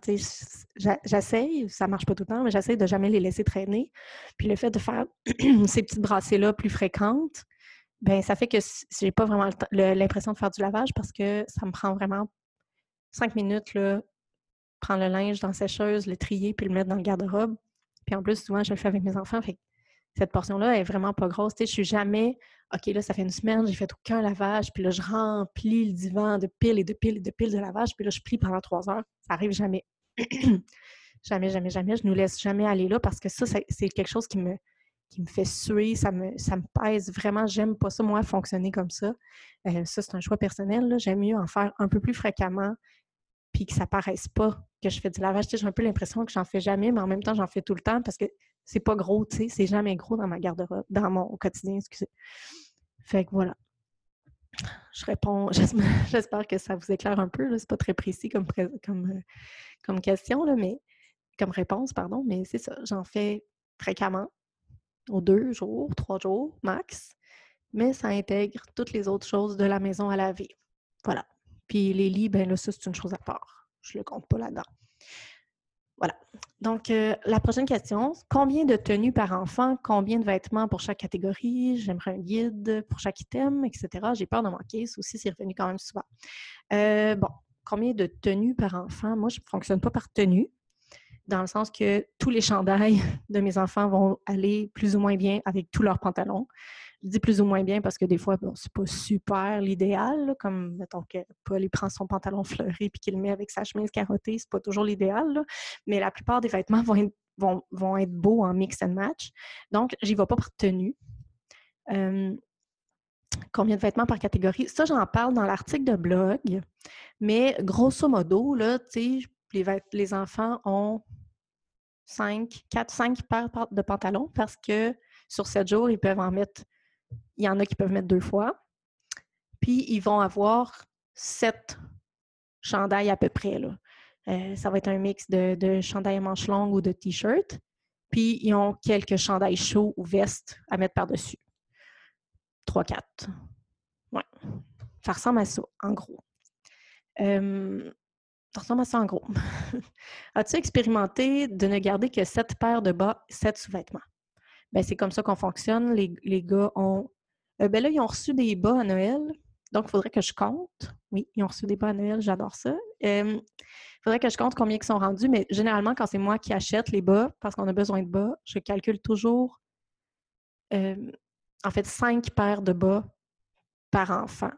J'essaye, ça marche pas tout le temps, mais j'essaye de jamais les laisser traîner. Puis le fait de faire ces petites brassées-là plus fréquentes, ben ça fait que j'ai pas vraiment l'impression de faire du lavage parce que ça me prend vraiment cinq minutes, là, prendre le linge dans la sécheuse, le trier, puis le mettre dans le garde-robe. Puis en plus, souvent, je le fais avec mes enfants. Cette portion-là est vraiment pas grosse. Je suis jamais, OK, là, ça fait une semaine, j'ai fait aucun lavage, puis là, je remplis le divan de piles et de piles et de piles de lavage, puis là, je plie pendant trois heures. Ça arrive jamais. jamais, jamais, jamais. Je nous laisse jamais aller là parce que ça, c'est quelque chose qui me, qui me fait suer, ça me, ça me pèse vraiment. J'aime pas ça, moi, fonctionner comme ça. Euh, ça, c'est un choix personnel. J'aime mieux en faire un peu plus fréquemment puis que ça paraisse pas que je fais du lavage. J'ai un peu l'impression que j'en fais jamais, mais en même temps, j'en fais tout le temps parce que c'est pas gros, tu sais, c'est jamais gros dans ma garde-robe, dans mon quotidien, excusez. Fait que voilà. je réponds, j'espère que ça vous éclaire un peu. C'est pas très précis comme, comme, euh, comme question, mais comme réponse, pardon, mais c'est ça. J'en fais fréquemment, aux deux jours, trois jours max, mais ça intègre toutes les autres choses de la maison à laver. Voilà. Puis les lits, ben là, ça, c'est une chose à part. Je le compte pas là-dedans. Voilà. Donc, euh, la prochaine question, combien de tenues par enfant, combien de vêtements pour chaque catégorie, j'aimerais un guide pour chaque item, etc. J'ai peur de manquer, ça aussi, c'est revenu quand même souvent. Euh, bon, combien de tenues par enfant? Moi, je ne fonctionne pas par tenue, dans le sens que tous les chandails de mes enfants vont aller plus ou moins bien avec tous leurs pantalons. Je dis plus ou moins bien parce que des fois, bon, c'est pas super l'idéal, comme mettons que Paul il prend son pantalon fleuri puis qu'il le met avec sa chemise carottée, c'est pas toujours l'idéal, mais la plupart des vêtements vont être, beaux en mix and match. Donc, j'y vais pas par tenue. combien de vêtements par catégorie? Ça, j'en parle dans l'article de blog, mais grosso modo, les, les enfants ont 5, 4, 5 paires de pantalons parce que sur 7 jours, ils peuvent en mettre il y en a qui peuvent mettre deux fois. Puis, ils vont avoir sept chandails à peu près. Là. Euh, ça va être un mix de, de chandails à manches longues ou de t-shirts. Puis, ils ont quelques chandails chauds ou vestes à mettre par-dessus. Trois, quatre. Ouais. Ça ressemble à ça, en gros. Ça ressemble à ça, en gros. As-tu expérimenté de ne garder que sept paires de bas, sept sous-vêtements? Ben, c'est comme ça qu'on fonctionne. Les, les gars ont euh, ben là, ils ont reçu des bas à Noël. Donc, il faudrait que je compte. Oui, ils ont reçu des bas à Noël, j'adore ça. Il faudrait que je compte combien ils sont rendus, mais généralement, quand c'est moi qui achète les bas, parce qu'on a besoin de bas, je calcule toujours, en fait, cinq paires de bas par enfant.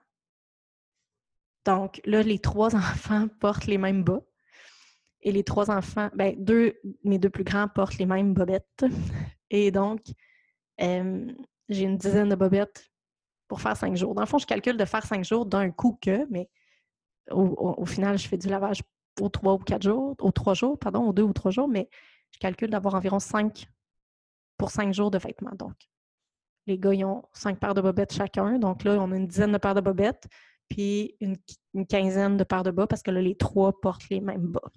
Donc, là, les trois enfants portent les mêmes bas. Et les trois enfants, ben, deux, mes deux plus grands portent les mêmes bobettes. Et donc, j'ai une dizaine de bobettes pour faire cinq jours. Dans le fond, je calcule de faire cinq jours d'un coup que, mais au, final, je fais du lavage aux trois ou quatre jours, aux trois jours, pardon, aux deux ou trois jours, mais je calcule d'avoir environ cinq pour cinq jours de vêtements. Donc, les gars, ils ont cinq paires de bobettes chacun. Donc là, on a une dizaine de paires de bobettes, puis une, quinzaine de paires de bas parce que là, les trois portent les mêmes bas.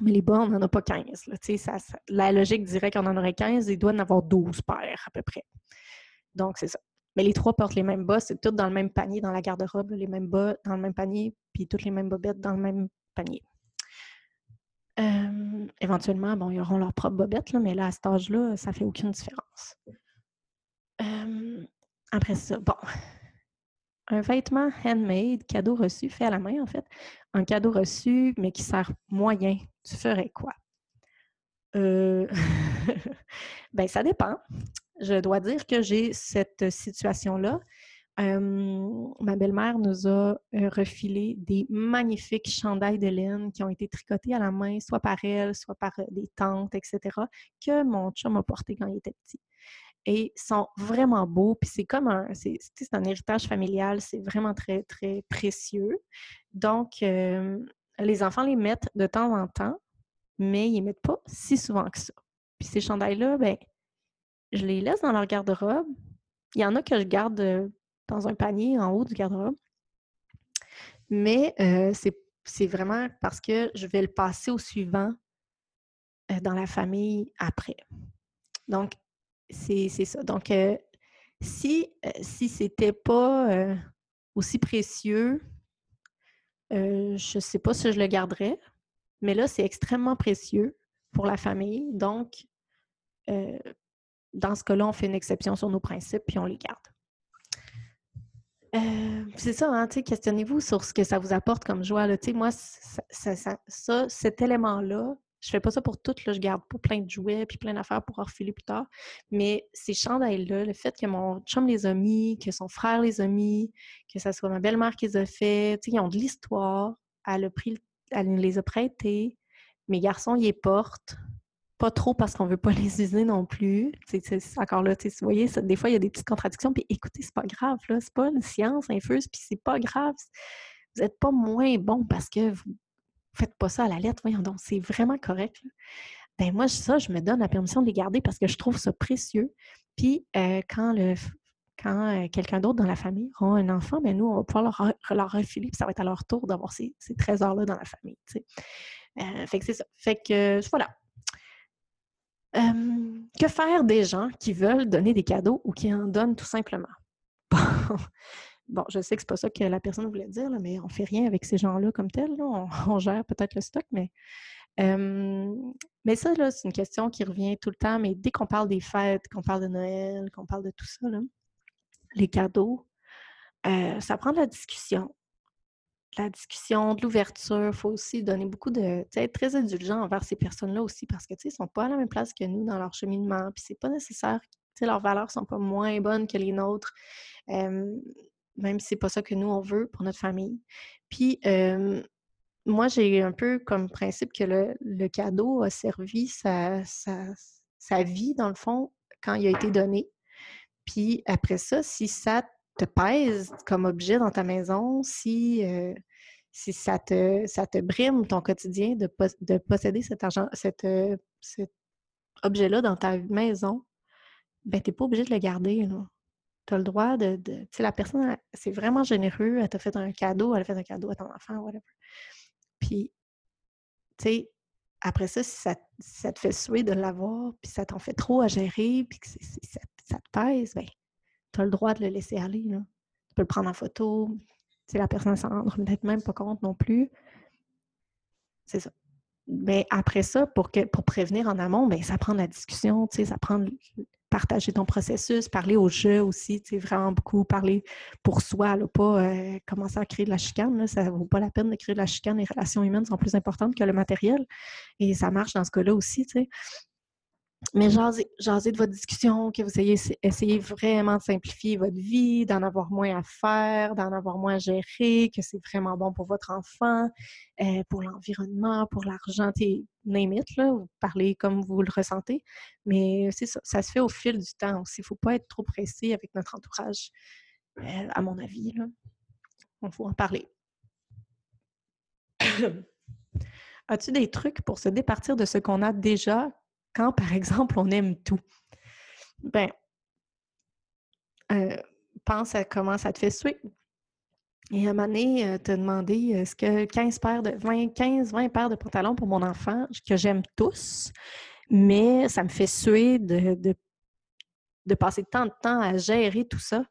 Mais les bas, on n'en a pas 15. la logique dirait qu'on en aurait 15, il doit en avoir 12 paires à peu près. Donc, c'est ça. Mais les trois portent les mêmes bas, c'est tout dans le même panier dans la garde-robe, les mêmes bas dans le même panier, puis toutes les mêmes bobettes dans le même panier. Éventuellement, bon, ils auront leur propre bobette, là, mais là, à cet âge-là, ça fait aucune différence. Après ça, bon. Un vêtement handmade, cadeau reçu, fait à la main, en fait. Un cadeau reçu, mais qui sert moyen. Tu ferais quoi? Euh... ben, ça dépend je dois dire que j'ai cette situation-là. ma belle-mère nous a euh, refilé des magnifiques chandails de laine qui ont été tricotés à la main, soit par elle, soit par euh, des tantes, etc., que mon chum a porté quand il était petit. Et sont vraiment beaux, puis c'est comme un, héritage familial, c'est vraiment très, très précieux. Donc, les enfants les mettent de temps en temps, mais ils ne mettent pas si souvent que ça. Puis ces chandails-là, ben, je les laisse dans leur garde-robe. Il y en a que je garde dans un panier en haut du garde-robe. Mais c'est vraiment parce que je vais le passer au suivant dans la famille après. Donc, c'est ça. Donc, si, si c'était pas aussi précieux, je ne sais pas si je le garderais, mais là, c'est extrêmement précieux pour la famille. Donc, dans ce cas-là, on fait une exception sur nos principes puis on les garde. Euh, c'est ça, hein, questionnez-vous sur ce que ça vous apporte comme joie. Là. Moi, ça, cet élément-là, je fais pas ça pour tout, là, je garde pas plein de jouets puis plein d'affaires pour refiler plus tard. Mais ces chandails-là, le fait que mon chum les a mis, que son frère les a mis, que ce soit ma belle-mère qui les a fait, ils ont de l'histoire, elle, elle les a prêtés, mes garçons y les portent, pas trop parce qu'on veut pas les user non plus. C'est encore là, vous voyez, des fois, il y a des petites contradictions. Puis écoutez, c'est pas grave, là. C'est pas une science infuse, puis c'est pas grave. Vous n'êtes pas moins bon parce que vous faites pas ça à la lettre. Voyons donc, c'est vraiment correct. Ben moi, ça, je me donne la permission de les garder parce que je trouve ça précieux. Puis euh, quand le quand euh, quelqu'un d'autre dans la famille aura un enfant, ben, nous, on va pouvoir leur, leur refiler, puis ça va être à leur tour d'avoir ces, trésors-là dans la famille. Euh, fait que c'est ça. Fait que voilà. Que faire des gens qui veulent donner des cadeaux ou qui en donnent tout simplement? Bon, je sais que c'est pas ça que la personne voulait dire, mais on fait rien avec ces gens-là comme tel. On, gère peut-être le stock, mais mais ça, c'est une question qui revient tout le temps. Mais dès qu'on parle des fêtes, qu'on parle de Noël, qu'on parle de tout ça, les cadeaux, euh, ça prend de la discussion. La discussion, de l'ouverture. Il faut aussi donner beaucoup de. être très indulgent envers ces personnes-là aussi parce que, ils ne sont pas à la même place que nous dans leur cheminement. Puis c'est pas nécessaire. leurs valeurs ne sont pas moins bonnes que les nôtres. même si c'est pas ça que nous, on veut pour notre famille. Puis, moi, j'ai un peu comme principe que le, cadeau a servi sa, vie, dans le fond, quand il a été donné. Puis après ça, si ça te pèse comme objet dans ta maison, si, euh, ça, te, brime ton quotidien de, de posséder cet argent, cet objet-là dans ta maison, ben t'es pas obligé de le garder. Tu as le droit de. tu sais, la personne, c'est vraiment généreux, elle t'a fait un cadeau, elle a fait un cadeau à ton enfant, whatever. Puis, tu sais, après ça, si ça, te fait souhaiter de l'avoir, puis ça t'en fait trop à gérer, puis que ça, te pèse, bien, tu as le droit de le laisser aller. Là. Tu peux le prendre en photo. La personne ne s'en rend peut-être même pas compte non plus. C'est ça. Mais après ça, pour, que, pour prévenir en amont, bien, ça prend de la discussion, ça prend partager ton processus, parler au jeu aussi, vraiment beaucoup, parler pour soi, là, pas euh, commencer à créer de la chicane, là, ça vaut pas la peine de créer de la chicane, les relations humaines sont plus importantes que le matériel, et ça marche dans ce cas-là aussi. Mais jasez, de votre discussion, que vous ayez essayez vraiment de simplifier votre vie, d'en avoir moins à faire, d'en avoir moins à gérer, que c'est vraiment bon pour votre enfant, euh, pour l'environnement, pour l'argent, name it, là, vous parlez comme vous le ressentez. Mais c'est ça, ça se fait au fil du temps aussi. Il ne faut pas être trop pressé avec notre entourage, euh, à mon avis. Là. Il faut en parler. As-tu des trucs pour se départir de ce qu'on a déjà par exemple, on aime tout? Ben, euh, pense à comment ça te fait suer. Et à un moment donné, euh, te demander est-ce que 15 paires de 20, 15, 20 paires de pantalons pour mon enfant, que j'aime tous, mais ça me fait suer de, de, passer tant de temps à gérer tout ça.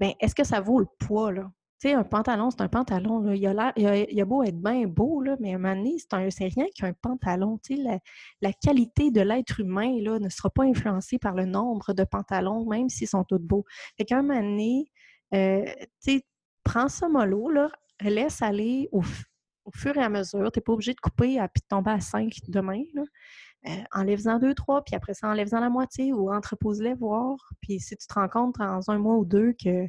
Bien, est-ce que ça vaut le poids, là? Tu un pantalon, c'est un pantalon. Il, a a, beau être bien beau, mais à un moment c'est rien qu'un pantalon. Tu sais, la, qualité de l'être humain là, ne sera pas influencée par le nombre de pantalons, même s'ils sont tous beaux. Fait qu'à un euh, tu prends ça mollo, là, laisse aller au, fur et à mesure. Tu n'es pas obligé de couper et de tomber à 5 demain. Là. Euh, enlève-en deux, trois, puis après ça, enlève-en la moitié ou entrepose-les voir. Puis si tu te rends compte dans un mois ou deux que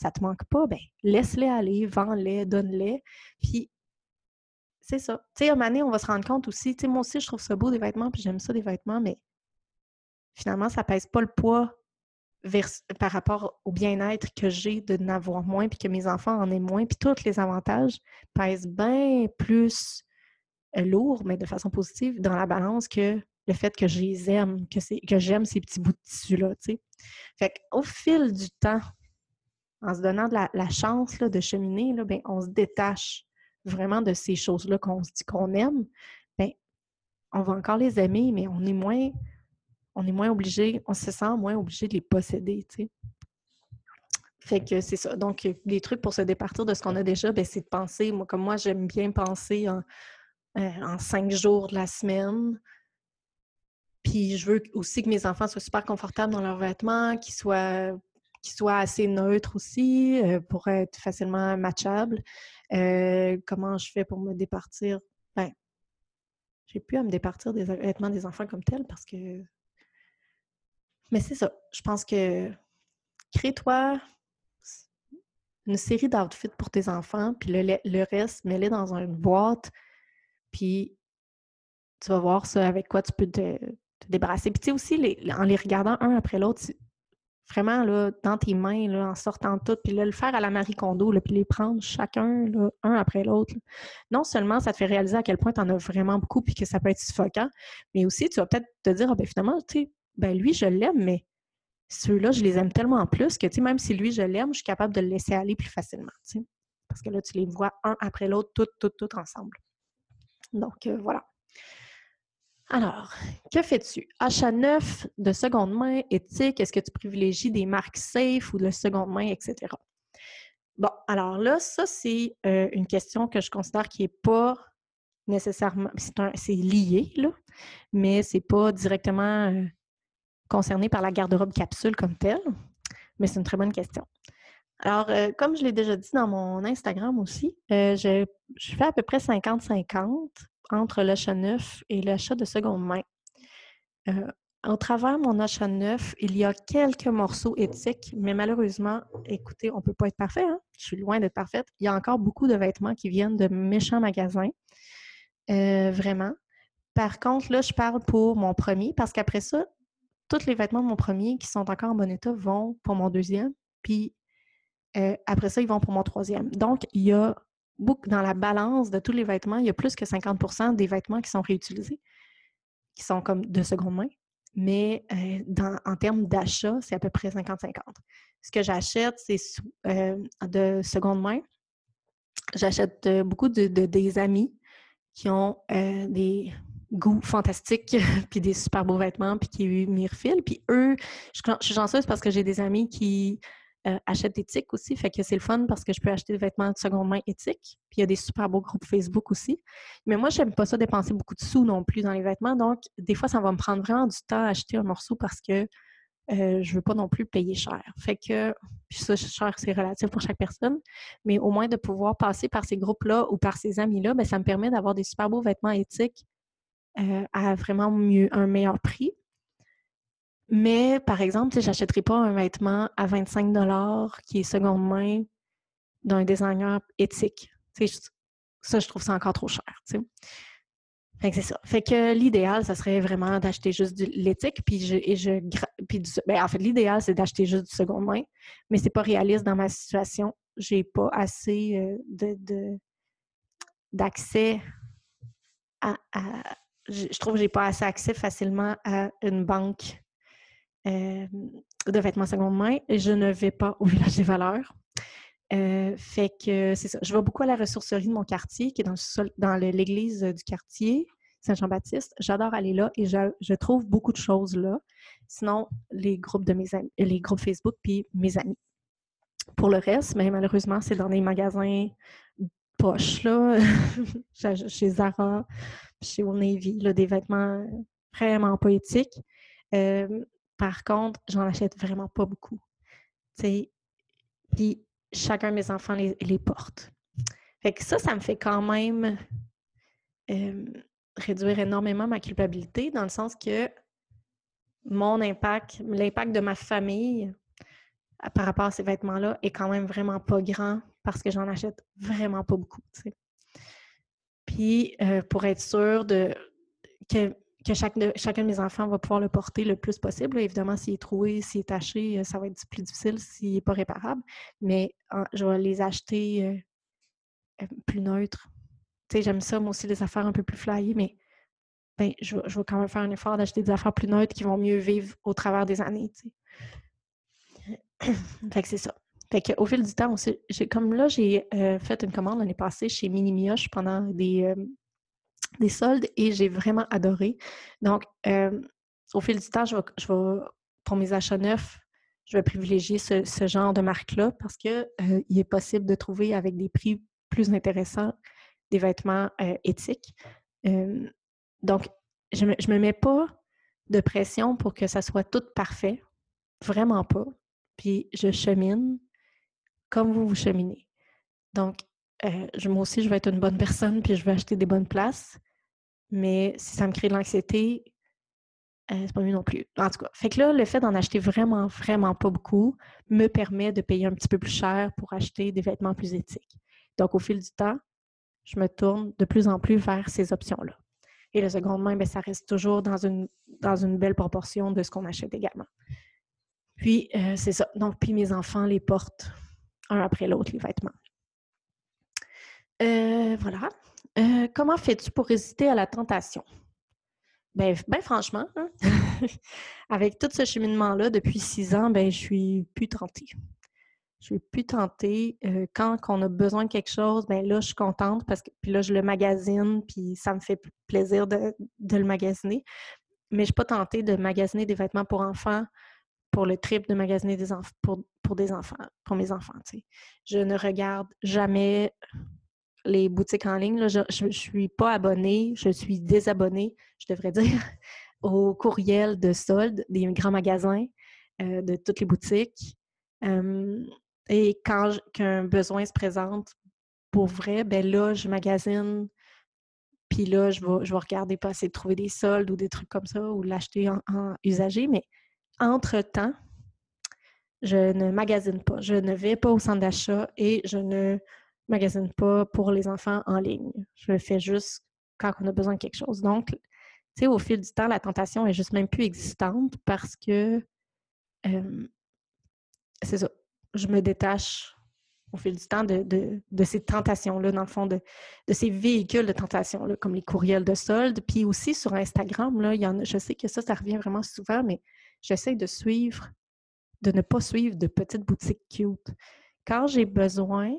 ça te manque pas, ben laisse-les aller, vends-les, donne-les. Puis c'est ça. Tu sais, à donné, on va se rendre compte aussi, tu sais, moi aussi, je trouve ça beau des vêtements, puis j'aime ça des vêtements, mais finalement, ça pèse pas le poids par rapport au bien-être que j'ai de n'avoir moins, puis que mes enfants en aient moins, puis tous les avantages pèsent bien plus euh, lourd, mais de façon positive, dans la balance que le fait que je les aime, que, que j'aime ces petits bouts de tissu-là, tu sais. Fait qu'au fil du temps, en se donnant de la, chance de cheminer, ben, on se détache vraiment de ces choses-là qu'on se dit qu'on aime. Bien, on va encore les aimer, mais on est moins, on est moins obligé, on se sent moins obligé de les posséder. Fait que c'est ça. Donc, les trucs pour se départir de ce qu'on a déjà, ben, c'est de penser. Moi, comme moi, j'aime bien penser en, euh, en, cinq jours de la semaine. Puis je veux aussi que mes enfants soient super confortables dans leurs vêtements, qu'ils soient qui soit assez neutre aussi euh, pour être facilement matchable. Euh, comment je fais pour me départir? Ben, j'ai plus à me départir des vêtements des enfants comme tel parce que. Mais c'est ça. Je pense que crée-toi une série d'outfits pour tes enfants, puis le, le reste, mets-les dans une boîte, puis tu vas voir ça avec quoi tu peux te, débarrasser. Puis tu sais aussi, les, en les regardant un après l'autre, vraiment là, dans tes mains, là, en sortant tout, puis là, le faire à la Marie Kondo, là, puis les prendre chacun, là, un après l'autre. Non seulement ça te fait réaliser à quel point tu en as vraiment beaucoup, puis que ça peut être suffocant, mais aussi tu vas peut-être te dire, ah, ben finalement, tu ben lui, je l'aime, mais ceux-là, je les aime tellement plus que, tu même si lui, je l'aime, je suis capable de le laisser aller plus facilement, tu sais. Parce que là, tu les vois un après l'autre, tout, tout, tout ensemble. Donc, euh, voilà. Alors, que fais-tu? Achat neuf de seconde main, éthique, est-ce que tu privilégies des marques safe ou de seconde main, etc.? Bon, alors là, ça, c'est euh, une question que je considère qui n'est pas nécessairement, c'est lié, là, mais c'est pas directement euh, concerné par la garde-robe capsule comme telle, mais c'est une très bonne question. Alors, euh, comme je l'ai déjà dit dans mon Instagram aussi, je, je, fais à peu près 50-50 entre l'achat neuf et l'achat de seconde main. Euh, au travers mon achat neuf, il y a quelques morceaux éthiques, mais malheureusement, écoutez, on ne peut pas être parfait. Hein? Je suis loin d'être parfaite. Il y a encore beaucoup de vêtements qui viennent de méchants magasins. Euh, vraiment. Par contre, là, je parle pour mon premier, parce qu'après ça, tous les vêtements de mon premier qui sont encore en bon état vont pour mon deuxième, puis euh, après ça, ils vont pour mon troisième. Donc, il y a dans la balance de tous les vêtements, il y a plus que 50% des vêtements qui sont réutilisés, qui sont comme de seconde main. Mais euh, en termes d'achat, c'est à peu près 50-50. Ce que j'achète, c'est euh, de seconde main. J'achète euh, beaucoup de, des amis qui ont des goûts fantastiques, puis des super beaux vêtements, puis qui m'y refilent. Puis eux, je, je suis chanceuse parce que j'ai des amis qui euh, achète éthique aussi. Fait que c'est le fun parce que je peux acheter des vêtements de seconde main éthiques. Puis il y a des super beaux groupes Facebook aussi. Mais moi, j'aime pas ça dépenser beaucoup de sous non plus dans les vêtements. Donc, des fois, ça va me prendre vraiment du temps à acheter un morceau parce que euh, je veux pas non plus payer cher. Fait que, puis ça, cher, c'est relatif pour chaque personne. Mais au moins de pouvoir passer par ces groupes-là ou par ces amis-là, ben, ça me permet d'avoir des super beaux vêtements éthiques euh, à vraiment mieux, un meilleur prix. Mais, par exemple, je n'achèterai pas un vêtement à 25 qui est seconde main d'un designer éthique. ça, je trouve ça encore trop cher. Fait que c'est ça. Fait que l'idéal, ça serait vraiment d'acheter juste de l'éthique. Puis je, puis ben, en fait, l'idéal, c'est d'acheter juste du seconde main, mais c'est pas réaliste dans ma situation. J'ai pas assez euh, de d'accès à, je, je, trouve que j'ai pas assez accès facilement à une banque de vêtements seconde main je ne vais pas au village des valeurs. Fait que c'est ça. Je vais beaucoup à la ressourcerie de mon quartier, qui est dans, l'église du quartier, Saint-Jean-Baptiste. J'adore aller là et je, trouve beaucoup de choses là. Sinon, les groupes de mes les groupes Facebook puis mes amis. Pour le reste, mais malheureusement, c'est dans des magasins poches, là, chez Zara, chez Old des vêtements vraiment poétiques. Par contre, j'en achète vraiment pas beaucoup. Puis chacun de mes enfants les, porte. Fait que ça, ça me fait quand même réduire énormément ma culpabilité dans le sens que mon impact, l'impact de ma famille par rapport à ces vêtements-là est quand même vraiment pas grand parce que j'en achète vraiment pas beaucoup. Puis pour être sûr de que que chaque chacun de mes enfants va pouvoir le porter le plus possible. Évidemment, s'il est troué, s'il est taché, euh, ça va être plus difficile s'il n'est pas réparable. Mais je vais les acheter euh, euh, plus neutres. Tu sais, j'aime ça, moi aussi, les affaires un peu plus flyées, mais ben, je, vais quand même faire un effort d'acheter des affaires plus neutres qui vont mieux vivre au travers des années. fait que c'est ça. Fait qu'au fil du temps aussi, comme là, j'ai fait une commande l'année passée chez Mini Mioche pendant des, des soldes et j'ai vraiment adoré. Donc, euh, au fil du temps, je vais, pour mes achats neufs, je vais privilégier ce, genre de marque-là parce qu'il euh, est possible de trouver avec des prix plus intéressants des vêtements euh, éthiques. donc, je ne me, me mets pas de pression pour que ça soit tout parfait. Vraiment pas. Puis, je chemine comme vous vous cheminez. Donc, euh, moi aussi, je vais être une bonne personne puis je vais acheter des bonnes places. Mais si ça me crée de l'anxiété, euh, c'est pas mieux non plus. En tout cas, fait que là, le fait d'en acheter vraiment, vraiment pas beaucoup me permet de payer un petit peu plus cher pour acheter des vêtements plus éthiques. Donc, au fil du temps, je me tourne de plus en plus vers ces options-là. Et le second main, bien, ça reste toujours dans une, dans une belle proportion de ce qu'on achète également. Puis, euh, c'est ça. Donc, puis mes enfants les portent un après l'autre, les vêtements. Euh, voilà. Euh, comment fais-tu pour résister à la tentation? Ben, ben franchement, hein, avec tout ce cheminement-là depuis six ans, ben, je suis plus tentée. Je suis plus tentée. Euh, quand on a besoin de quelque chose, ben là, je suis contente parce que puis là, je le magasine, puis ça me fait plaisir de, le magasiner. Mais je suis pas tentée de magasiner des vêtements pour enfants pour le trip de magasiner des pour, pour des enfants, pour mes enfants. Je ne regarde jamais les boutiques en ligne. Je ne suis pas abonnée, je suis désabonnée, je devrais dire, au courriel de solde des grands magasins, euh, de toutes les boutiques. et quand qu'un besoin se présente pour vrai, ben là, je magasine, puis là, je vais, je vais regarder passer de trouver des soldes ou des trucs comme ça, ou l'acheter en, en usagé. Mais entre-temps, je ne magasine pas. Je ne vais pas au centre d'achat et je ne magasine pas pour les enfants en ligne. Je le fais juste quand on a besoin de quelque chose. Donc, tu sais, au fil du temps, la tentation est juste même plus existante parce que c'est ça. Je me détache au fil du temps de, de, ces tentations-là, dans le fond, de, de ces véhicules de tentation, là, comme les courriels de solde. Puis aussi sur Instagram, là, il y en a, je sais que ça, ça revient vraiment souvent, mais j'essaie de suivre, de ne pas suivre de petites boutiques cute. Quand j'ai besoin,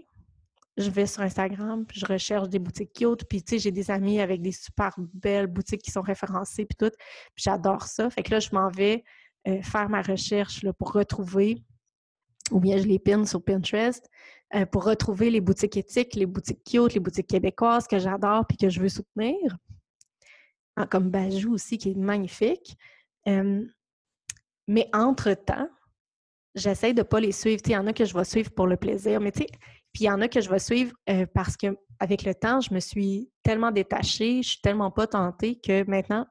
je vais sur Instagram, puis je recherche des boutiques cute, puis tu sais, j'ai des amis avec des super belles boutiques qui sont référencées, puis tout, puis j'adore ça. Fait que là, je m'en vais euh, faire ma recherche là, pour retrouver, ou bien je les pine sur Pinterest, euh, pour retrouver les boutiques éthiques, les boutiques cute, les boutiques québécoises que j'adore puis que je veux soutenir, ah, comme Bajou aussi, qui est magnifique. mais entre-temps, j'essaie de ne pas les suivre. Il y en a que je vais suivre pour le plaisir, mais tu sais, puis il y en a que je vais suivre euh, parce que avec le temps, je me suis tellement détachée, je suis tellement pas tentée que maintenant,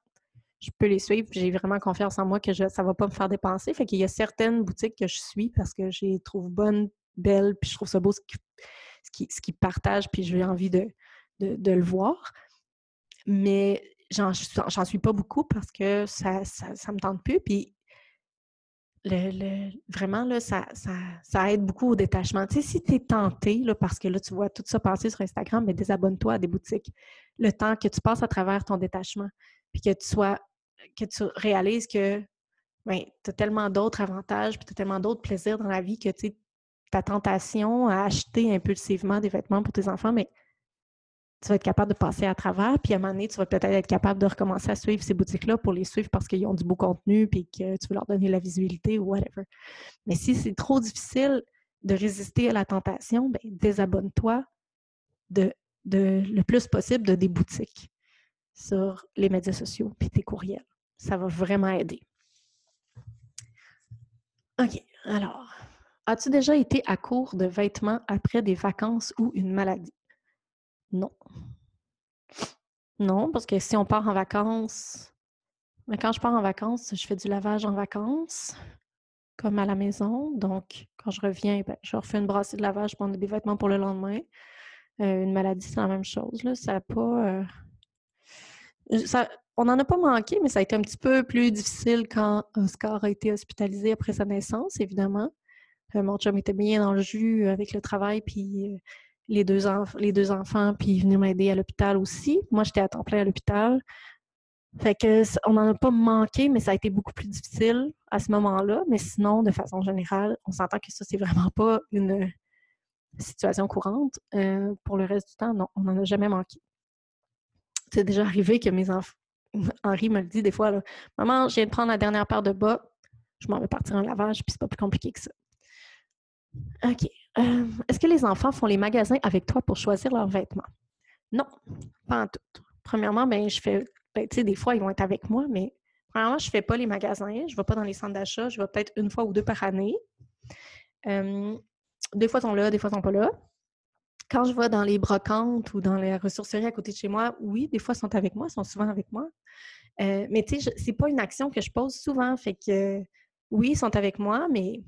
je peux les suivre. J'ai vraiment confiance en moi que ça ne va pas me faire dépenser. Fait qu'il y a certaines boutiques que je suis parce que je les trouve bonnes, belles, puis je trouve ça beau ce qu'ils qui, partagent, puis j'ai envie de, de, le voir. Mais j'en suis pas beaucoup parce que ça, ça, ça me tente plus. Puis le, vraiment, là, ça, ça, aide beaucoup au détachement. Tu sais, si tu es tenté, là, parce que là, tu vois tout ça passer sur Instagram, mais désabonne-toi à des boutiques. Le temps que tu passes à travers ton détachement, puis que tu sois, que tu réalises que ben, tu as tellement d'autres avantages, puis tu as tellement d'autres plaisirs dans la vie que, tu sais, ta tentation à acheter impulsivement des vêtements pour tes enfants, mais tu vas être capable de passer à travers, puis à un moment donné, tu vas peut-être être capable de recommencer à suivre ces boutiques-là pour les suivre parce qu'ils ont du beau contenu, puis que tu veux leur donner la visibilité ou whatever. Mais si c'est trop difficile de résister à la tentation, ben, désabonne-toi de, le plus possible de des boutiques sur les médias sociaux, puis tes courriels. Ça va vraiment aider. OK, alors, as-tu déjà été à court de vêtements après des vacances ou une maladie? Non. Non, parce que si on part en vacances, mais quand je pars en vacances, je fais du lavage en vacances, comme à la maison. Donc, quand je reviens, ben, je refais une brassée de lavage pour des vêtements pour le lendemain. Euh, une maladie, c'est la même chose. Là. Ça pas. Euh, on n'en a pas manqué, mais ça a été un petit peu plus difficile quand Oscar a été hospitalisé après sa naissance, évidemment. Euh, mon chum était bien dans le jus avec le travail, puis les deux, enfants, puis venir m'aider à l'hôpital aussi. Moi, j'étais à temps plein à l'hôpital. Fait que on n'en a pas manqué, mais ça a été beaucoup plus difficile à ce moment-là. Mais sinon, de façon générale, on s'entend que ça, c'est vraiment pas une situation courante. Euh, pour le reste du temps, non, on n'en a jamais manqué. C'est déjà arrivé que mes enfants. Henri me le dit des fois, Maman, je viens de prendre la dernière paire de bas, je m'en vais partir en lavage, puis c'est pas plus compliqué que ça. OK. Euh, est-ce que les enfants font les magasins avec toi pour choisir leurs vêtements? Non, pas en tout. Premièrement, ben, je fais, ben, tu sais, des fois, ils vont être avec moi, mais premièrement, je ne fais pas les magasins. Je ne vais pas dans les centres d'achat. Je vais peut-être une fois ou deux par année. Euh, des fois, ils sont là, des fois, ils sont pas là. Quand je vais dans les brocantes ou dans les ressourceries à côté de chez moi, oui, des fois, ils sont avec moi, ils sont souvent avec moi. Euh, mais tu sais, c'est pas une action que je pose souvent. Fait que oui, ils sont avec moi, mais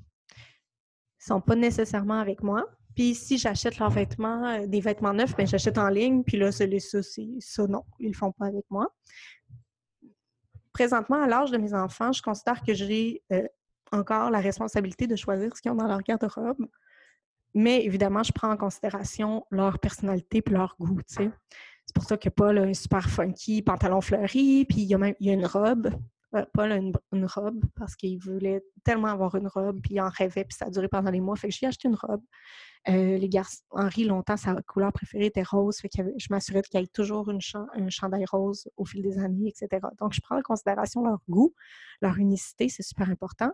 sont pas nécessairement avec moi. Puis si j'achète leurs vêtements, euh, des vêtements neufs, ben j'achète en ligne. Puis là, ça, ça, non, ils le font pas avec moi. Présentement, à l'âge de mes enfants, je considère que j'ai euh, encore la responsabilité de choisir ce qu'ils ont dans leur garde-robe. Mais évidemment, je prends en considération leur personnalité et leur goût. C'est pour ça que Paul a un super funky pantalon fleuri, puis il y a même il y a une robe Paul a une, robe parce qu'il voulait tellement avoir une robe, puis il en rêvait, puis ça a duré pendant les mois. Fait que j'ai acheté une robe. Euh, les garçons, Henri, longtemps, sa couleur préférée était rose. Fait que je m'assurais qu'il y ait toujours un chandail rose au fil des années, etc. Donc, je prends en considération leur goût, leur unicité, c'est super important.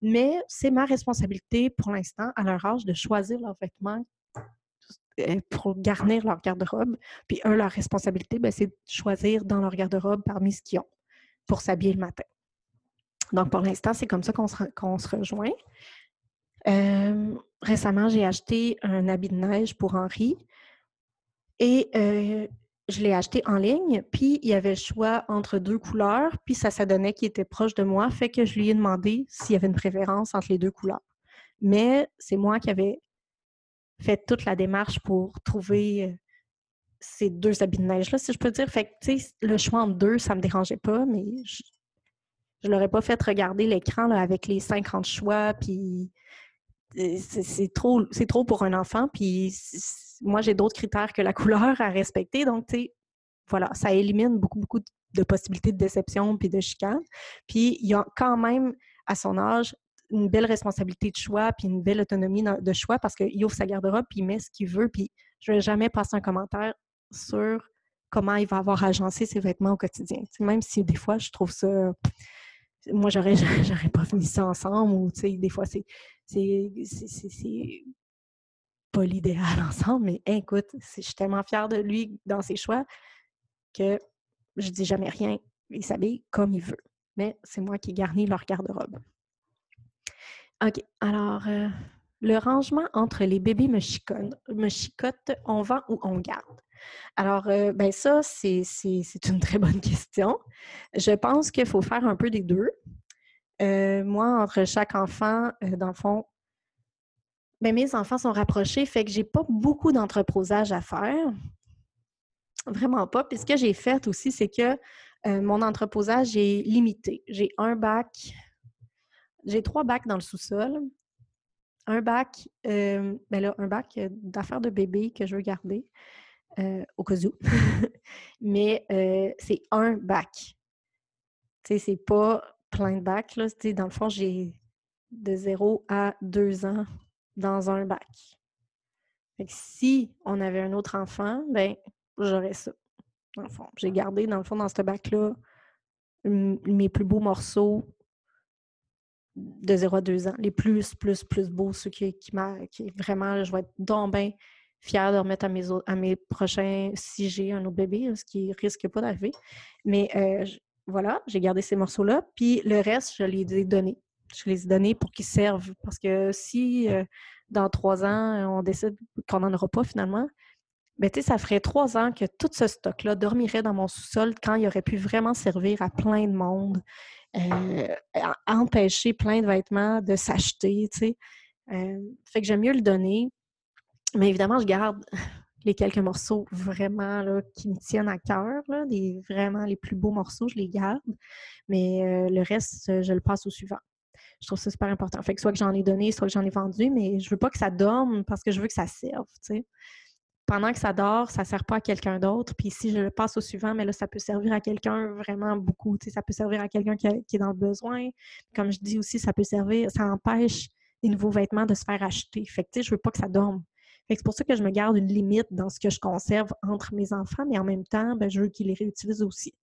Mais c'est ma responsabilité pour l'instant, à leur âge, de choisir leurs vêtements euh, pour garnir leur garde-robe. Puis, eux, leur responsabilité, ben, c'est de choisir dans leur garde-robe parmi ce qu'ils ont pour s'habiller le matin. Donc, pour l'instant, c'est comme ça qu'on se, rejoint. Euh, récemment, j'ai acheté un habit de neige pour Henri et euh, je l'ai acheté en ligne. Puis, il y avait le choix entre deux couleurs, puis ça, ça donnait qu'il était proche de moi, fait que je lui ai demandé s'il y avait une préférence entre les deux couleurs. Mais c'est moi qui avais fait toute la démarche pour trouver euh, ces deux habits de neige-là, si je peux dire. Fait le choix entre deux, ça me dérangeait pas, mais je, ne l'aurais pas fait regarder l'écran avec les 50 choix, puis euh, c'est trop, trop pour un enfant, puis moi, j'ai d'autres critères que la couleur à respecter, donc, tu sais, ça élimine beaucoup, beaucoup de possibilités de déception puis de chicane. Puis, il y a quand même, à son âge, une belle responsabilité de choix puis une belle autonomie de choix parce qu'il ouvre sa garde-robe puis il met ce qu'il veut puis je vais jamais passer un commentaire sur comment il va avoir agencé ses vêtements au quotidien. même si des fois je trouve ça moi j'aurais j'aurais pas fini ça ensemble ou des fois c'est c'est pas l'idéal ensemble mais écoute, je suis tellement fière de lui dans ses choix que je dis jamais rien. Il s'habille comme il veut. Mais c'est moi qui garnis leur garde-robe. OK. Alors, euh, le rangement entre les bébés me chicote, me chicote, on vend ou on garde? Alors, euh, ben ça, c'est une très bonne question. Je pense qu'il faut faire un peu des deux. Euh, moi, entre chaque enfant, dans le fond, ben mes enfants sont rapprochés, fait que j'ai pas beaucoup d'entreposage à faire. Vraiment pas. Puis ce que j'ai fait aussi, c'est que mon entreposage est limité. J'ai un bac j'ai trois bacs dans le sous-sol. Un bac, euh, ben là, un bac euh, d'affaires de bébé que je veux garder euh, au cas où. Mais c'est un bac. Tu sais, c'est pas plein de bacs. Là. dans le fond, j'ai de 0 à 2 ans dans un bac. Fait que si on avait un autre enfant, ben j'aurais ça. Dans le fond, j'ai gardé dans le fond dans ce bac-là mes plus beaux morceaux de 0 à 2 ans. Les plus, plus, plus beaux, ceux qui, qui, qui vraiment, je vais être donc bien fière de remettre à mes, à mes prochains, si j'ai un autre bébé, ce qui risque pas d'arriver. Mais euh, voilà, j'ai gardé ces morceaux-là. Puis le reste, je les ai donnés. Je les ai donnés pour qu'ils servent. Parce que si euh, dans trois ans, on décide qu'on n'en aura pas finalement, ben, ça ferait trois ans que tout ce stock-là dormirait dans mon sous-sol quand il aurait pu vraiment servir à plein de monde euh, empêcher plein de vêtements de s'acheter. Euh, fait que j'aime mieux le donner. Mais évidemment, je garde les quelques morceaux vraiment là, qui me tiennent à cœur, les, vraiment les plus beaux morceaux, je les garde. Mais euh, le reste, je le passe au suivant. Je trouve ça super important. Fait que soit que j'en ai donné, soit que j'en ai vendu, mais je veux pas que ça dorme parce que je veux que ça serve, pendant que ça dort, ça ne sert pas à quelqu'un d'autre. Puis si je le passe au suivant, mais là, ça peut servir à quelqu'un vraiment beaucoup. Ça peut servir à quelqu'un qui, est dans le besoin. Comme je dis aussi, ça peut servir, ça empêche les nouveaux vêtements de se faire acheter. Fait que, je veux pas que ça dorme. C'est pour ça que je me garde une limite dans ce que je conserve entre mes enfants, mais en même temps, ben, je veux qu'ils les réutilisent aussi.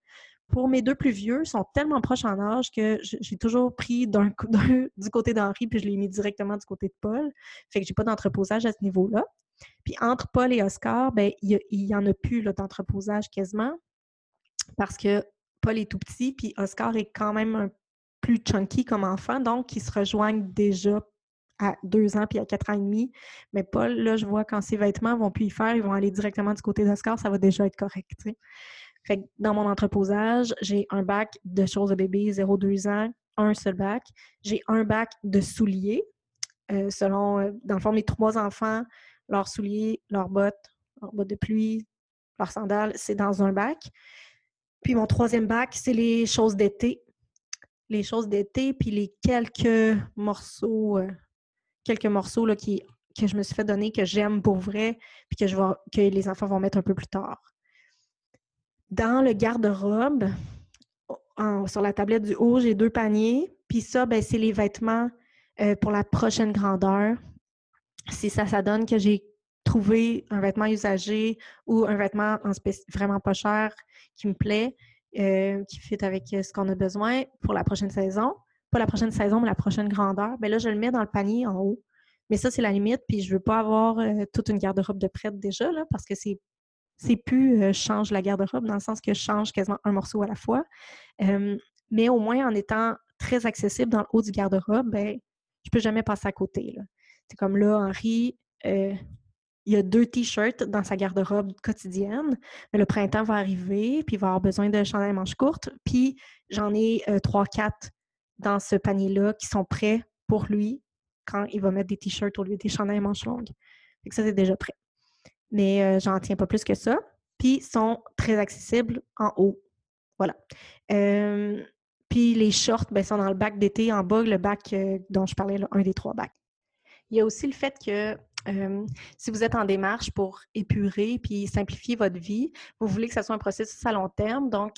Pour mes deux plus vieux, ils sont tellement proches en âge que j'ai toujours pris d'un, du côté d'Henri puis je l'ai mis directement du côté de Paul. Fait que j'ai pas d'entreposage à ce niveau-là. Puis entre Paul et Oscar, ben, il n'y en a plus d'entreposage quasiment parce que Paul est tout petit, puis Oscar est quand même plus chunky comme enfant, donc ils se rejoignent déjà à deux ans puis à quatre ans et demi. Mais Paul, là, je vois quand ses vêtements vont plus y faire, ils vont aller directement du côté d'Oscar, ça va déjà être correct. Fait que dans mon entreposage, j'ai un bac de choses de bébé 0-2 ans, un seul bac. J'ai un bac de souliers. Euh, selon, euh, dans le fond, mes trois enfants, leurs souliers, leurs bottes, leurs bottes de pluie, leurs sandales, c'est dans un bac. Puis mon troisième bac, c'est les choses d'été. Les choses d'été, puis les quelques morceaux, euh, quelques morceaux là, qui, que je me suis fait donner, que j'aime pour vrai, puis que, je vais, que les enfants vont mettre un peu plus tard. Dans le garde-robe, sur la tablette du haut, j'ai deux paniers. Puis ça, ben, c'est les vêtements euh, pour la prochaine grandeur. Si ça, ça donne que j'ai trouvé un vêtement usagé ou un vêtement en vraiment pas cher qui me plaît, euh, qui fit avec ce qu'on a besoin pour la prochaine saison. Pas la prochaine saison, mais la prochaine grandeur. Bien là, je le mets dans le panier en haut. Mais ça, c'est la limite. Puis je veux pas avoir euh, toute une garde-robe de prête déjà, là, parce que c'est c'est plus euh, change la garde-robe dans le sens que je change quasiment un morceau à la fois. mais au moins en étant très accessible dans le haut du garde-robe, ben, je peux jamais passer à côté. C'est comme là, Henri, euh, il a deux t-shirts dans sa garde-robe quotidienne, le printemps va arriver, puis il va avoir besoin de chandail manches courtes, puis j'en ai euh, trois, quatre dans ce panier-là qui sont prêts pour lui quand il va mettre des t-shirts au lieu des chandails manches longues. Ça, c'est déjà prêt mais euh, j'en tiens pas plus que ça. Puis sont très accessibles en haut. Voilà. puis les shorts, ben, sont dans le bac d'été en bas, le bac euh, dont je parlais, là, un des trois bacs. Il y a aussi le fait que si vous êtes en démarche pour épurer puis simplifier votre vie, vous voulez que ce soit un processus à long terme. Donc,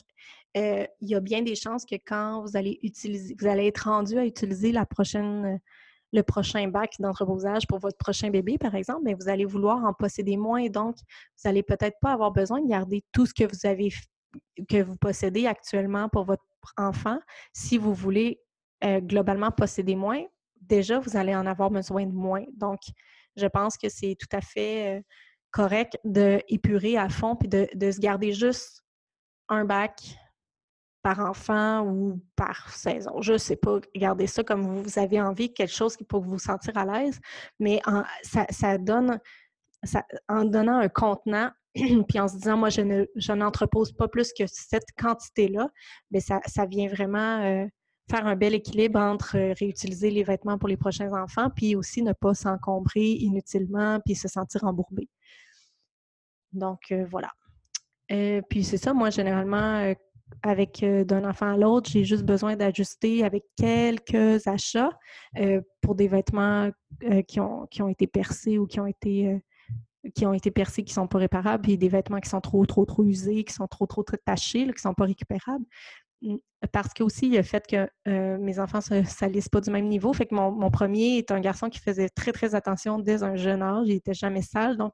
euh, il y a bien des chances que quand vous allez utiliser, vous allez être rendu à utiliser la prochaine le prochain bac d'entreposage pour votre prochain bébé, par exemple, mais vous allez vouloir en posséder moins. Donc, vous n'allez peut-être pas avoir besoin de garder tout ce que vous avez que vous possédez actuellement pour votre enfant. Si vous voulez euh, globalement posséder moins, déjà, vous allez en avoir besoin de moins. Donc, je pense que c'est tout à fait euh, correct d'épurer à fond puis de, de se garder juste un bac par enfant ou par saison. Je ne sais pas, gardez ça comme vous avez envie, quelque chose qui peut vous sentir à l'aise, mais ça, donne, en donnant un contenant, puis en se disant, moi, je, ne, n'entrepose pas plus que cette quantité-là, mais ça, ça vient vraiment euh, faire un bel équilibre entre euh, réutiliser les vêtements pour les prochains enfants, puis aussi ne pas s'encombrer inutilement, puis se sentir embourbé. Donc, euh, voilà. puis c'est ça, moi, généralement, avec euh, d'un enfant à l'autre, j'ai juste besoin d'ajuster avec quelques achats euh, pour des vêtements euh, qui, ont, qui ont été percés ou qui ont été qui ont été percés, qui ne sont pas réparables, puis des vêtements qui sont trop, trop, trop usés, qui sont trop, trop, tachés, qui ne sont pas récupérables. Mmh, parce que aussi, le fait que mes enfants ne se salissent pas du même niveau. Fait que mon, mon, premier est un garçon qui faisait très, très attention dès un jeune âge. Il n'était jamais sale. Donc,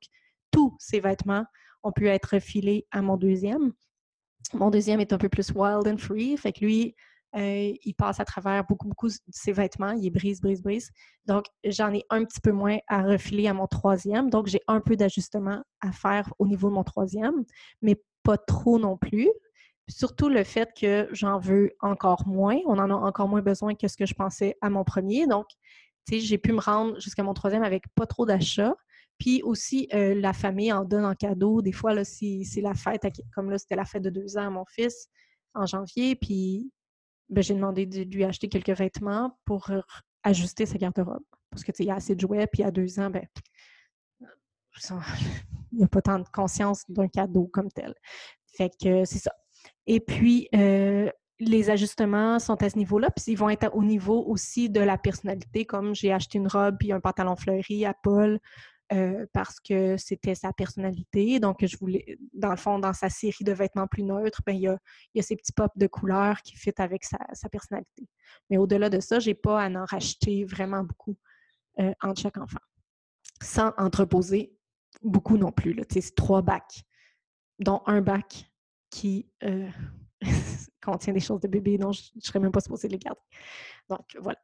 tous ces vêtements ont pu être filés à mon deuxième. Mon deuxième est un peu plus wild and free. Fait que lui, euh, il passe à travers beaucoup, beaucoup de ses vêtements. Il brise, brise, brise. Donc, j'en ai un petit peu moins à refiler à mon troisième. Donc, j'ai un peu d'ajustement à faire au niveau de mon troisième, mais pas trop non plus. Surtout le fait que j'en veux encore moins. On en a encore moins besoin que ce que je pensais à mon premier. Donc, tu sais, j'ai pu me rendre jusqu'à mon troisième avec pas trop d'achats. Puis aussi, euh, la famille en donne en cadeau. Des fois, là, c'est la fête, comme là, c'était la fête de deux ans à mon fils en janvier. Puis ben, j'ai demandé de lui acheter quelques vêtements pour ajuster sa garde-robe. Parce que, tu il y a assez de jouets, puis à deux ans, ben, il n'y a pas tant de conscience d'un cadeau comme tel. Fait que c'est ça. Et puis, euh, les ajustements sont à ce niveau-là, puis ils vont être au niveau aussi de la personnalité, comme j'ai acheté une robe puis un pantalon fleuri à Paul euh, parce que c'était sa personnalité. Donc, je voulais, dans le fond, dans sa série de vêtements plus neutres, ben, il, y a, il y a ces petits pops de couleurs qui fit avec sa, personnalité. Mais au-delà de ça, je n'ai pas à en racheter vraiment beaucoup euh, entre chaque enfant. Sans entreposer beaucoup non plus. C'est trois bacs, dont un bac qui euh, contient des choses de bébé dont je ne serais même pas supposée les garder. Donc, voilà.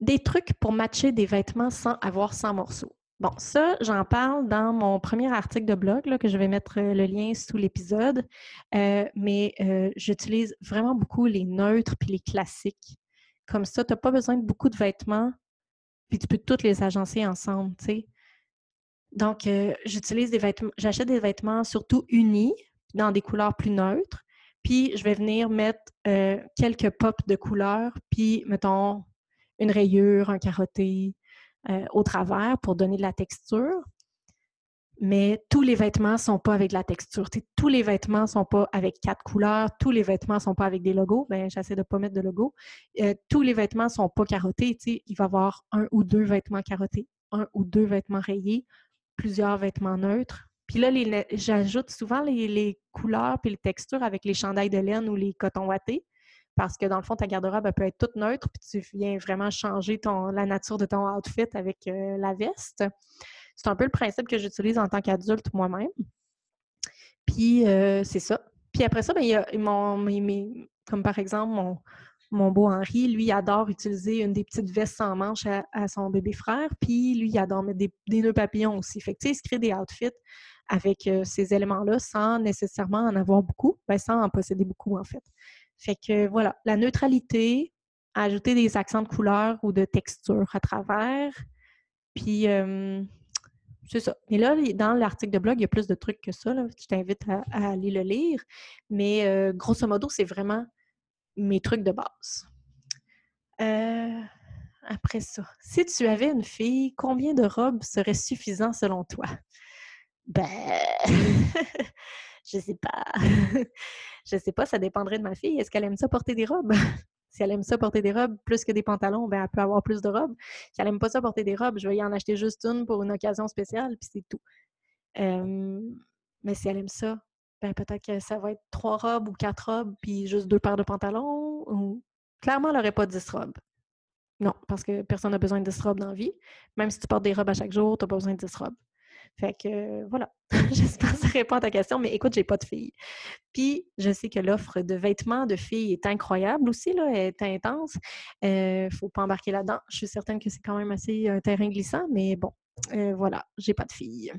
Des trucs pour matcher des vêtements sans avoir 100 morceaux. Bon, ça, j'en parle dans mon premier article de blog, là, que je vais mettre euh, le lien sous l'épisode. Euh, mais euh, j'utilise vraiment beaucoup les neutres puis les classiques. Comme ça, tu n'as pas besoin de beaucoup de vêtements, puis tu peux toutes les agencer ensemble, tu sais. Donc, j'utilise des vêtements, j'achète des vêtements surtout unis, dans des couleurs plus neutres. Puis, je vais venir mettre quelques pops de couleurs, puis, mettons, une rayure, un carotté, euh, au travers pour donner de la texture. Mais tous les vêtements ne sont pas avec de la texture. tous les vêtements ne sont pas avec quatre couleurs. Tous les vêtements ne sont pas avec des logos. Ben, j'essaie de ne pas mettre de logo. Euh, tous les vêtements ne sont pas carottés. Il va y avoir un ou deux vêtements carottés, un ou deux vêtements rayés, plusieurs vêtements neutres, Puis là, j'ajoute souvent les, couleurs puis les textures avec les chandails de laine ou les cotons wattés parce que dans le fond, ta garde-robe peut être toute neutre, puis tu viens vraiment changer la nature de ton outfit avec euh, la veste. C'est un peu le principe que j'utilise en tant qu'adulte moi-même. Puis euh, c'est ça. Puis après ça, il mon, comme par exemple mon, beau Henri, lui, adore utiliser une des petites vestes sans manches à, son bébé frère. Puis lui, il adore mettre des, nœuds papillons aussi. Fait que, tu sais, il se crée des outfits avec euh, ces éléments-là sans nécessairement en avoir beaucoup, ben, sans en posséder beaucoup, en fait. Fait que voilà, la neutralité, ajouter des accents de couleur ou de texture à travers. Puis, c'est ça. Mais là, dans l'article de blog, il y a plus de trucs que ça. Je t'invite à, aller le lire. Mais euh, grosso modo, c'est vraiment mes trucs de base. Euh, après ça, si tu avais une fille, combien de robes serait suffisant selon toi? Ben, je sais pas. je sais pas, ça dépendrait de ma fille. Est-ce qu'elle aime ça porter des robes? si elle aime ça porter des robes plus que des pantalons, ben elle peut avoir plus de robes. Si elle aime pas ça porter des robes, je vais y en acheter juste une pour une occasion spéciale, puis c'est tout. mais si elle aime ça, ben peut-être que ça va être trois robes ou quatre robes, puis juste deux paires de pantalons. Clairement, elle n'aurait pas dix robes. Non, parce que personne n'a besoin de dix robes dans la vie. Même si tu portes des robes à chaque jour, tu n'as pas besoin de dix robes. Fait que voilà, j'espère que ça répond à ta question, mais écoute, j'ai pas de filles. Puis je sais que l'offre de vêtements de filles est incroyable aussi, là, est intense. euh, faut pas embarquer là-dedans. Je suis certaine que c'est quand même assez un terrain glissant, mais bon, euh, voilà, j'ai pas de filles.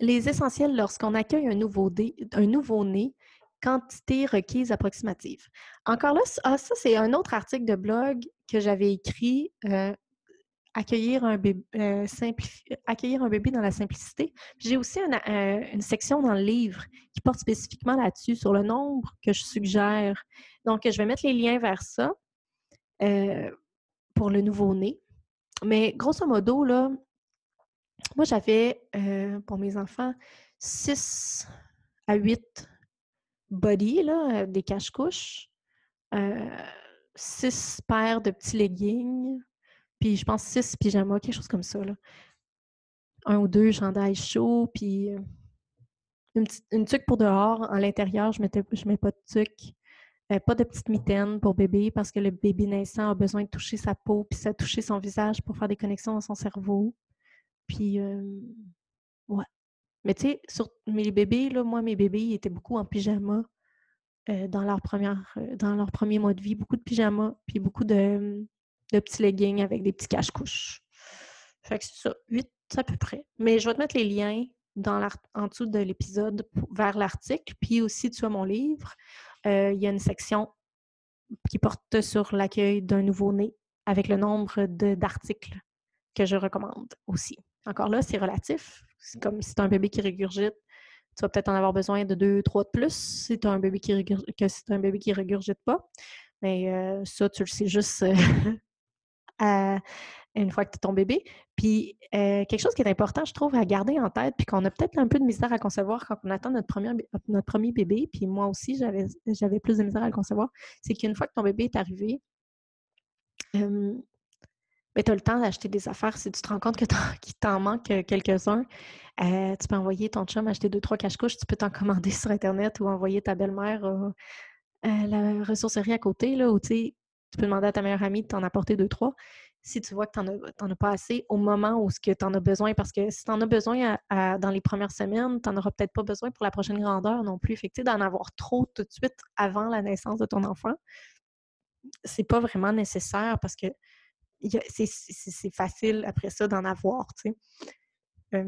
les essentiels lorsqu'on accueille un nouveau-né, un nouveau-né quantité requise approximative. Encore là, ah, ça, c'est un autre article de blog que j'avais écrit euh, accueillir un bébé, euh, accueillir un bébé dans la simplicité. J'ai aussi euh, une, section dans le livre qui porte spécifiquement là-dessus, sur le nombre que je suggère. Donc, je vais mettre les liens vers ça euh, pour le nouveau-né. Mais grosso modo, là, moi, j'avais pour mes enfants 6 à 8 body, là, des cache-couches, 6 paires de petits leggings, puis je pense six pyjamas, quelque chose comme ça. Là. Un ou deux chandails chauds, puis euh, une, petite, une tuque pour dehors. En l'intérieur, je ne je mets pas de tuque. Euh, pas de petite mitaine pour bébé parce que le bébé naissant a besoin de toucher sa peau puis ça toucher son visage pour faire des connexions dans son cerveau. Puis, euh, ouais. Mais tu sais, sur mes bébés, là, moi, mes bébés, ils étaient beaucoup en pyjama dans, leur première, dans leur premier mois de vie. Beaucoup de pyjama, puis beaucoup de, de petits leggings avec des petits cache-couches. Fait que c'est ça, 8 à peu près. Mais je vais te mettre les liens dans en dessous de l'épisode vers l'article. Puis aussi, tu as mon livre. Euh, il y a une section qui porte sur l'accueil d'un nouveau-né avec le nombre d'articles que je recommande aussi. Encore là, c'est relatif. C'est comme si tu as un bébé qui régurgite, tu vas peut-être en avoir besoin de deux, trois de plus si tu as un bébé qui que si un bébé qui régurgite pas. Mais euh, ça, tu le sais juste euh, une fois que tu es ton bébé. Puis euh, quelque chose qui est important, je trouve, à garder en tête, puis qu'on a peut-être un peu de misère à concevoir quand on attend notre premier, notre premier bébé, puis moi aussi, j'avais, plus de misère à le concevoir, c'est qu'une fois que ton bébé est arrivé, euh, ben, tu as le temps d'acheter des affaires. Si tu te rends compte que qu'il t'en manque quelques-uns, euh, tu peux envoyer ton chum acheter deux, trois cache-couches, tu peux t'en commander sur Internet ou envoyer ta belle-mère à la ressourcerie à côté, là, où tu tu peux demander à ta meilleure amie de t'en apporter deux, trois. Si tu vois que tu n'en as, pas assez au moment où tu en as besoin, parce que si tu en as besoin dans les premières semaines, tu n'en auras peut-être pas besoin pour la prochaine grandeur non plus. Fait d'en avoir trop tout de suite avant la naissance de ton enfant, c'est pas vraiment nécessaire parce que c'est facile après ça d'en avoir, tu sais.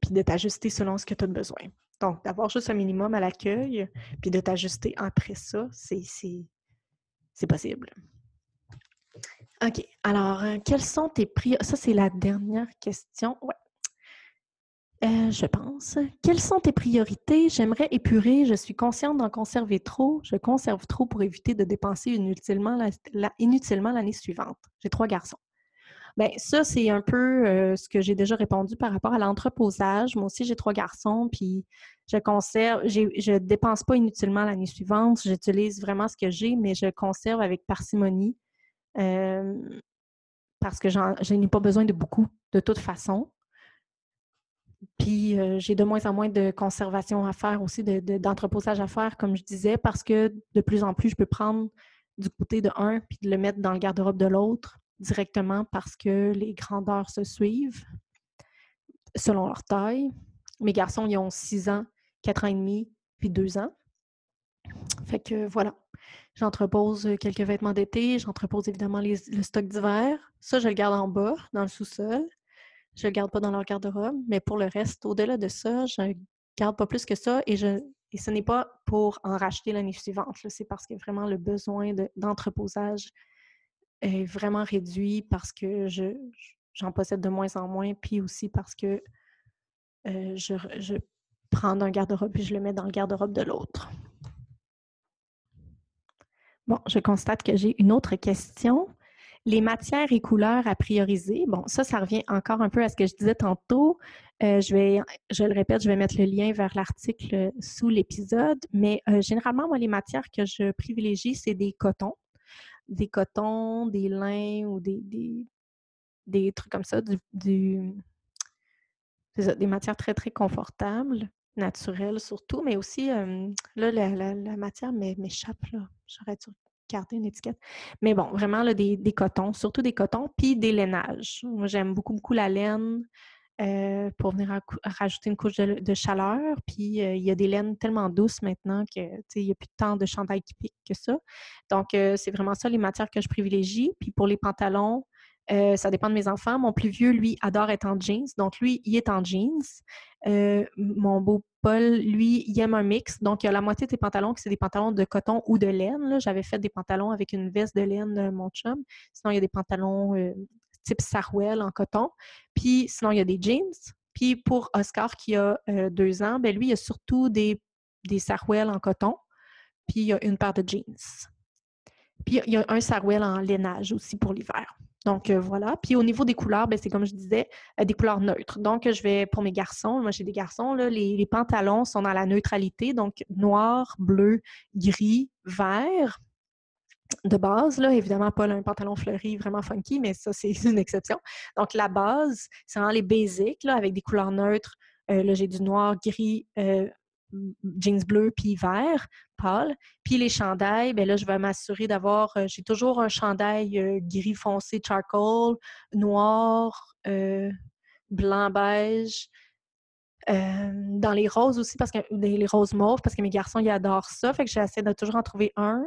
puis de t'ajuster selon ce que tu as besoin. Donc, d'avoir juste un minimum à l'accueil, puis de t'ajuster après ça, c'est c'est possible. OK. Alors, euh, quelles sont tes priorités? Ça, c'est la dernière question. Ouais. Euh, je pense. Quelles sont tes priorités? J'aimerais épurer. Je suis consciente d'en conserver trop. Je conserve trop pour éviter de dépenser inutilement l'année suivante. J'ai trois garçons. Bien, ça, c'est un peu euh, ce que j'ai déjà répondu par rapport à l'entreposage. Moi aussi, j'ai trois garçons, puis je conserve, je ne dépense pas inutilement l'année suivante. J'utilise vraiment ce que j'ai, mais je conserve avec parcimonie euh, parce que je n'ai pas besoin de beaucoup de toute façon. Puis j'ai de moins en moins de conservation à faire aussi, d'entreposage à faire, comme je disais, parce que de plus en plus, je peux prendre du côté de un puis de le mettre dans le garde-robe de l'autre directement parce que les grandeurs se suivent selon leur taille. Mes garçons, ils ont 6 ans, 4 ans et demi, puis 2 ans. Fait que voilà. J'entrepose quelques vêtements d'été, j'entrepose évidemment le stock d'hiver. Ça, je le garde en bas, dans le sous-sol. Je le garde pas dans leur garde-robe. Mais pour le reste, au-delà de ça, je garde pas plus que ça et je et ce n'est pas pour en racheter l'année suivante. C'est parce que vraiment le besoin d'entreposage est vraiment réduit parce que je, j'en possède de moins en moins, puis aussi parce que euh, je, je prends d'un garde-robe et je le mets dans le garde-robe de l'autre. Bon, je constate que j'ai une autre question. Les matières et couleurs à prioriser, bon, ça, ça revient encore un peu à ce que je disais tantôt. Euh, je vais, je le répète, je vais mettre le lien vers l'article sous l'épisode, mais euh, généralement, moi, les matières que je privilégie, c'est des cotons. Des cotons, des lins ou des, des, trucs comme ça, du, des matières très, très confortables, naturelles surtout, mais aussi, là, la, matière m'échappe, là. J'aurais dû garder une étiquette. Mais bon, vraiment, là, des, cotons, surtout des cotons, puis des lainages. Moi, j'aime beaucoup, beaucoup la laine. Euh, pour venir rajouter une couche de, chaleur. Puis euh, il y a des laines tellement douces maintenant que il n'y a plus tant de chandail qui pique que ça. Donc, euh, c'est vraiment ça les matières que je privilégie. Puis pour les pantalons, euh, ça dépend de mes enfants. Mon plus vieux, lui, adore être en jeans. Donc, lui, il est en jeans. Euh, mon beau Paul, lui, il aime un mix. Donc, il y a la moitié de ses pantalons qui c'est des pantalons de coton ou de laine. J'avais fait des pantalons avec une veste de laine, de mon chum. Sinon, il y a des pantalons euh, type Sarwell en coton. Puis, sinon, il y a des jeans. Puis, pour Oscar, qui a deux ans, ben lui, il y a surtout des, des en coton. Puis, il y a une paire de jeans. Puis, il y a un Sarwell en lainage aussi pour l'hiver. Donc euh, voilà. Puis au niveau des couleurs, ben, c'est comme je disais, euh, des couleurs neutres. Donc je vais pour mes garçons, moi j'ai des garçons, les, pantalons sont dans la neutralité, donc noir, bleu, gris, vert. De base, là, évidemment, pas un pantalon fleuri vraiment funky, mais ça, c'est une exception. Donc, la base, c'est vraiment les basics, avec des couleurs neutres. Euh, là, j'ai du noir, gris, jeans bleu puis vert pâle. Puis les chandails, ben là, je vais m'assurer d'avoir, euh, j'ai toujours un chandail euh, gris foncé charcoal, noir, euh, blanc beige. dans les roses aussi, parce que les roses mauves, parce que mes garçons, ils adorent ça. Fait que j'essaie de toujours en trouver un.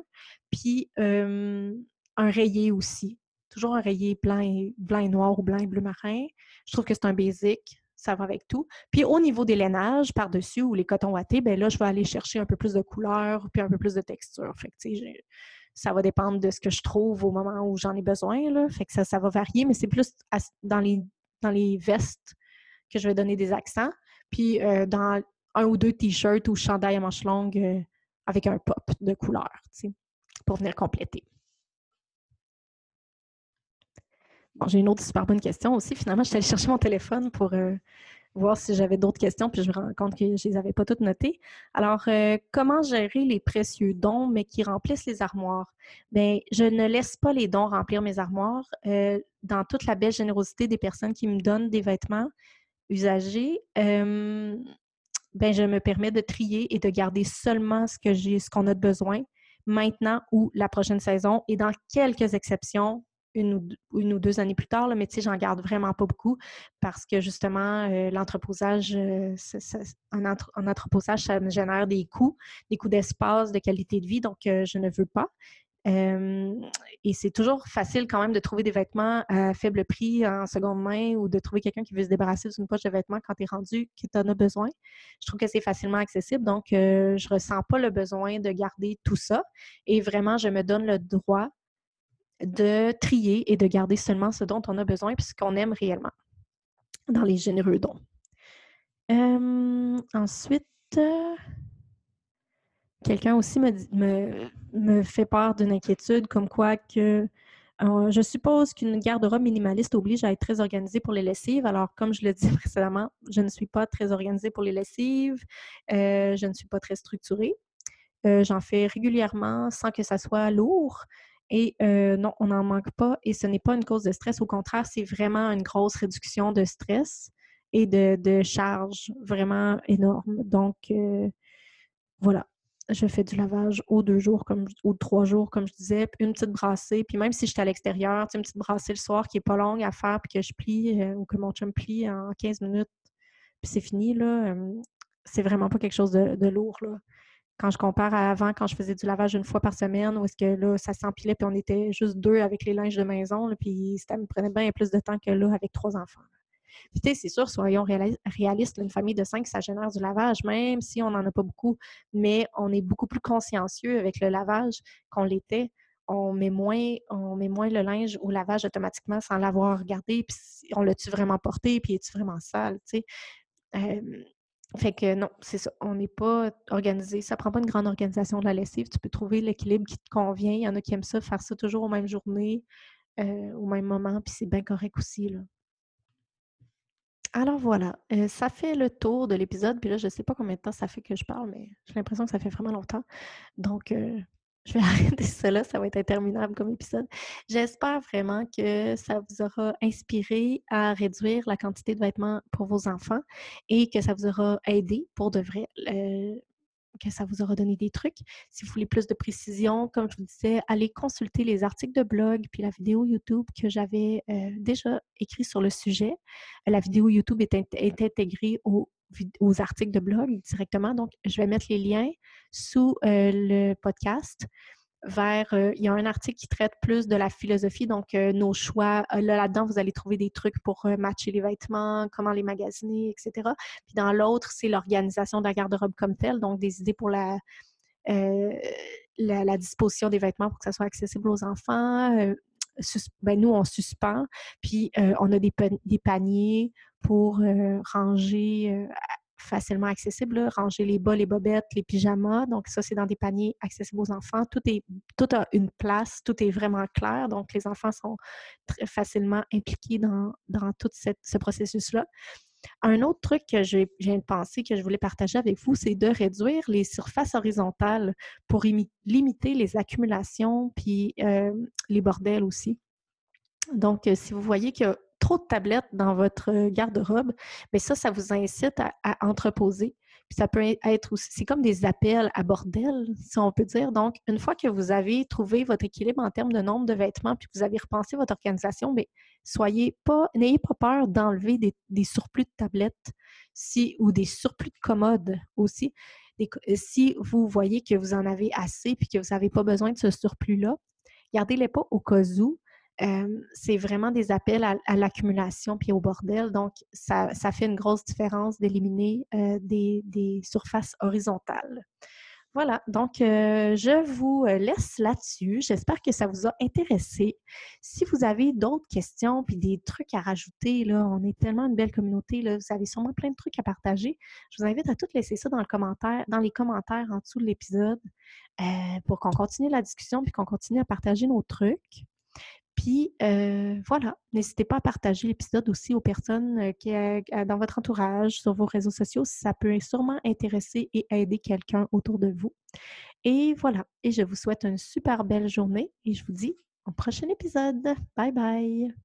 Puis un rayé aussi. Toujours un rayé blanc et, blanc et noir ou blanc et bleu marin. Je trouve que c'est un basic ça va avec tout. Puis au niveau des lainages par-dessus ou les cotons wattés, ben là, je vais aller chercher un peu plus de couleur puis un peu plus de texture. Fait ça va dépendre de ce que je trouve au moment où j'en ai besoin. Là. Fait que ça, ça va varier, mais c'est plus dans les, dans les vestes que je vais donner des accents. Puis euh, dans un ou deux t-shirts ou chandail à manches longues euh, avec un pop de couleur, pour venir compléter. J'ai une autre super bonne question aussi. Finalement, je suis allée chercher mon téléphone pour euh, voir si j'avais d'autres questions, puis je me rends compte que je ne les avais pas toutes notées. Alors, euh, comment gérer les précieux dons, mais qui remplissent les armoires? Bien, je ne laisse pas les dons remplir mes armoires. Euh, dans toute la belle générosité des personnes qui me donnent des vêtements usagés, ben, je me permets de trier et de garder seulement ce que j'ai, ce qu'on a besoin maintenant ou la prochaine saison. Et dans quelques exceptions, une ou, deux, années plus tard, mais tu j'en garde vraiment pas beaucoup parce que justement, euh, l'entreposage, euh, un, entreposage, ça me génère des coûts, des coûts d'espace, de qualité de vie, donc euh, je ne veux pas. et c'est toujours facile quand même de trouver des vêtements à faible prix en seconde main ou de trouver quelqu'un qui veut se débarrasser d'une poche de vêtements quand tu es rendu, que tu en as besoin. Je trouve que c'est facilement accessible, donc je ressens pas le besoin de garder tout ça. Et vraiment, je me donne le droit de trier et de garder seulement ce dont on a besoin et ce qu'on aime réellement dans les généreux dons. ensuite, quelqu'un aussi me, fait part d'une inquiétude comme quoi que euh, je suppose qu'une garde-robe minimaliste oblige à être très organisée pour les lessives. Alors, comme je le disais précédemment, je ne suis pas très organisée pour les lessives. Euh, je ne suis pas très structurée. Euh, j'en fais régulièrement sans que ça soit lourd. Et euh, non, on n'en manque pas et ce n'est pas une cause de stress. Au contraire, c'est vraiment une grosse réduction de stress. et de, de charge vraiment énorme. Donc, euh, voilà, je fais du lavage aux deux jours comme, ou trois jours, comme je disais, une petite brassée. Puis même si je suis à l'extérieur, une petite brassée le soir qui n'est pas longue à faire, puis que je plie euh, ou que mon chum plie en 15 minutes, puis c'est fini, là, c'est vraiment pas quelque chose de, lourd. Là. Quand je compare à avant, quand je faisais du lavage une fois par semaine, où est-ce que là, ça s'empilait, puis on était juste deux avec les linges de maison, puis ça me prenait bien plus de temps que là avec trois enfants. Puis, c'est sûr, soyons réalistes, une famille de cinq, ça génère du lavage, même si on n'en a pas beaucoup, mais on est beaucoup plus consciencieux avec le lavage qu'on l'était. On met, moins, on met moins le linge au lavage automatiquement sans l'avoir regardé, puis on l'a-tu vraiment porté, puis est-tu vraiment sale, tu sais? Fait que non, c'est ça. On n'est pas organisé. Ça prend pas une grande organisation de la lessive. Tu peux trouver l'équilibre qui te convient. Il y en a qui aiment ça, faire ça toujours aux mêmes journées, euh, au même moment, puis c'est bien correct aussi. Là. Alors voilà, euh, ça fait le tour de l'épisode. Puis là, je ne sais pas combien de temps ça fait que je parle, mais j'ai l'impression que ça fait vraiment longtemps. Donc, euh, je vais arrêter cela. Ça va être interminable comme épisode. J'espère vraiment que ça vous aura inspiré à réduire la quantité de vêtements pour vos enfants et que ça vous aura aidé pour de vrai. Euh, que ça vous aura donné des trucs. Si vous voulez plus de précision, comme je vous disais, allez consulter les articles de blog puis la vidéo YouTube que j'avais euh, déjà écrit sur le sujet. La vidéo YouTube est, intégrée aux, articles de blog directement. Donc, je vais mettre les liens sous euh, le podcast vers, euh, il y a un article qui traite plus de la philosophie, donc euh, nos choix. Là, là-dedans, vous allez trouver des trucs pour matcher les vêtements, comment les magasiner, etc. Puis dans l'autre, c'est l'organisation de la garde-robe comme telle, donc des idées pour la, la, disposition des vêtements pour que ça soit accessible aux enfants. Ben, nous, on suspend, puis on a des, paniers pour ranger facilement accessible, ranger les bas, les bobettes, les pyjamas. Donc, ça, c'est dans des paniers accessibles aux enfants. Tout, est, tout a une place, tout est vraiment clair. Donc, les enfants sont très facilement impliqués dans, dans tout ce processus-là. Un autre truc que je viens de que je voulais partager avec vous, c'est de réduire les surfaces horizontales pour limiter les accumulations puis euh, les bordels aussi. Donc, si vous voyez qu'il y a trop de tablettes dans votre garde-robe, mais ça, ça vous incite à, entreposer. Puis ça peut être aussi, c'est comme des appels à bordel, si on peut dire. Donc, une fois que vous avez trouvé votre équilibre en termes de nombre de vêtements, puis que vous avez repensé votre organisation, mais soyez pas, n'ayez pas peur d'enlever des, surplus de tablettes ou des surplus de commodes aussi. si vous voyez que vous en avez assez puis que vous n'avez pas besoin de ce surplus-là, gardez-les pas au cas où, c'est vraiment des appels à, l'accumulation puis au bordel. Donc, ça, fait une grosse différence d'éliminer des, surfaces horizontales. Voilà, donc je vous laisse là-dessus. J'espère que ça vous a intéressé. Si vous avez d'autres questions puis des trucs à rajouter, là, on est tellement une belle communauté, là, vous avez sûrement plein de trucs à partager. Je vous invite à tout laisser ça dans les commentaires en dessous de l'épisode pour qu'on continue la discussion puis qu'on continue à partager nos trucs. Puis euh, voilà, n'hésitez pas à partager l'épisode aussi aux personnes euh, qui euh, dans votre entourage, sur vos réseaux sociaux, ça peut sûrement intéresser et aider quelqu'un autour de vous. Et voilà, et je vous souhaite une super belle journée et je vous dis au prochain épisode. Bye bye!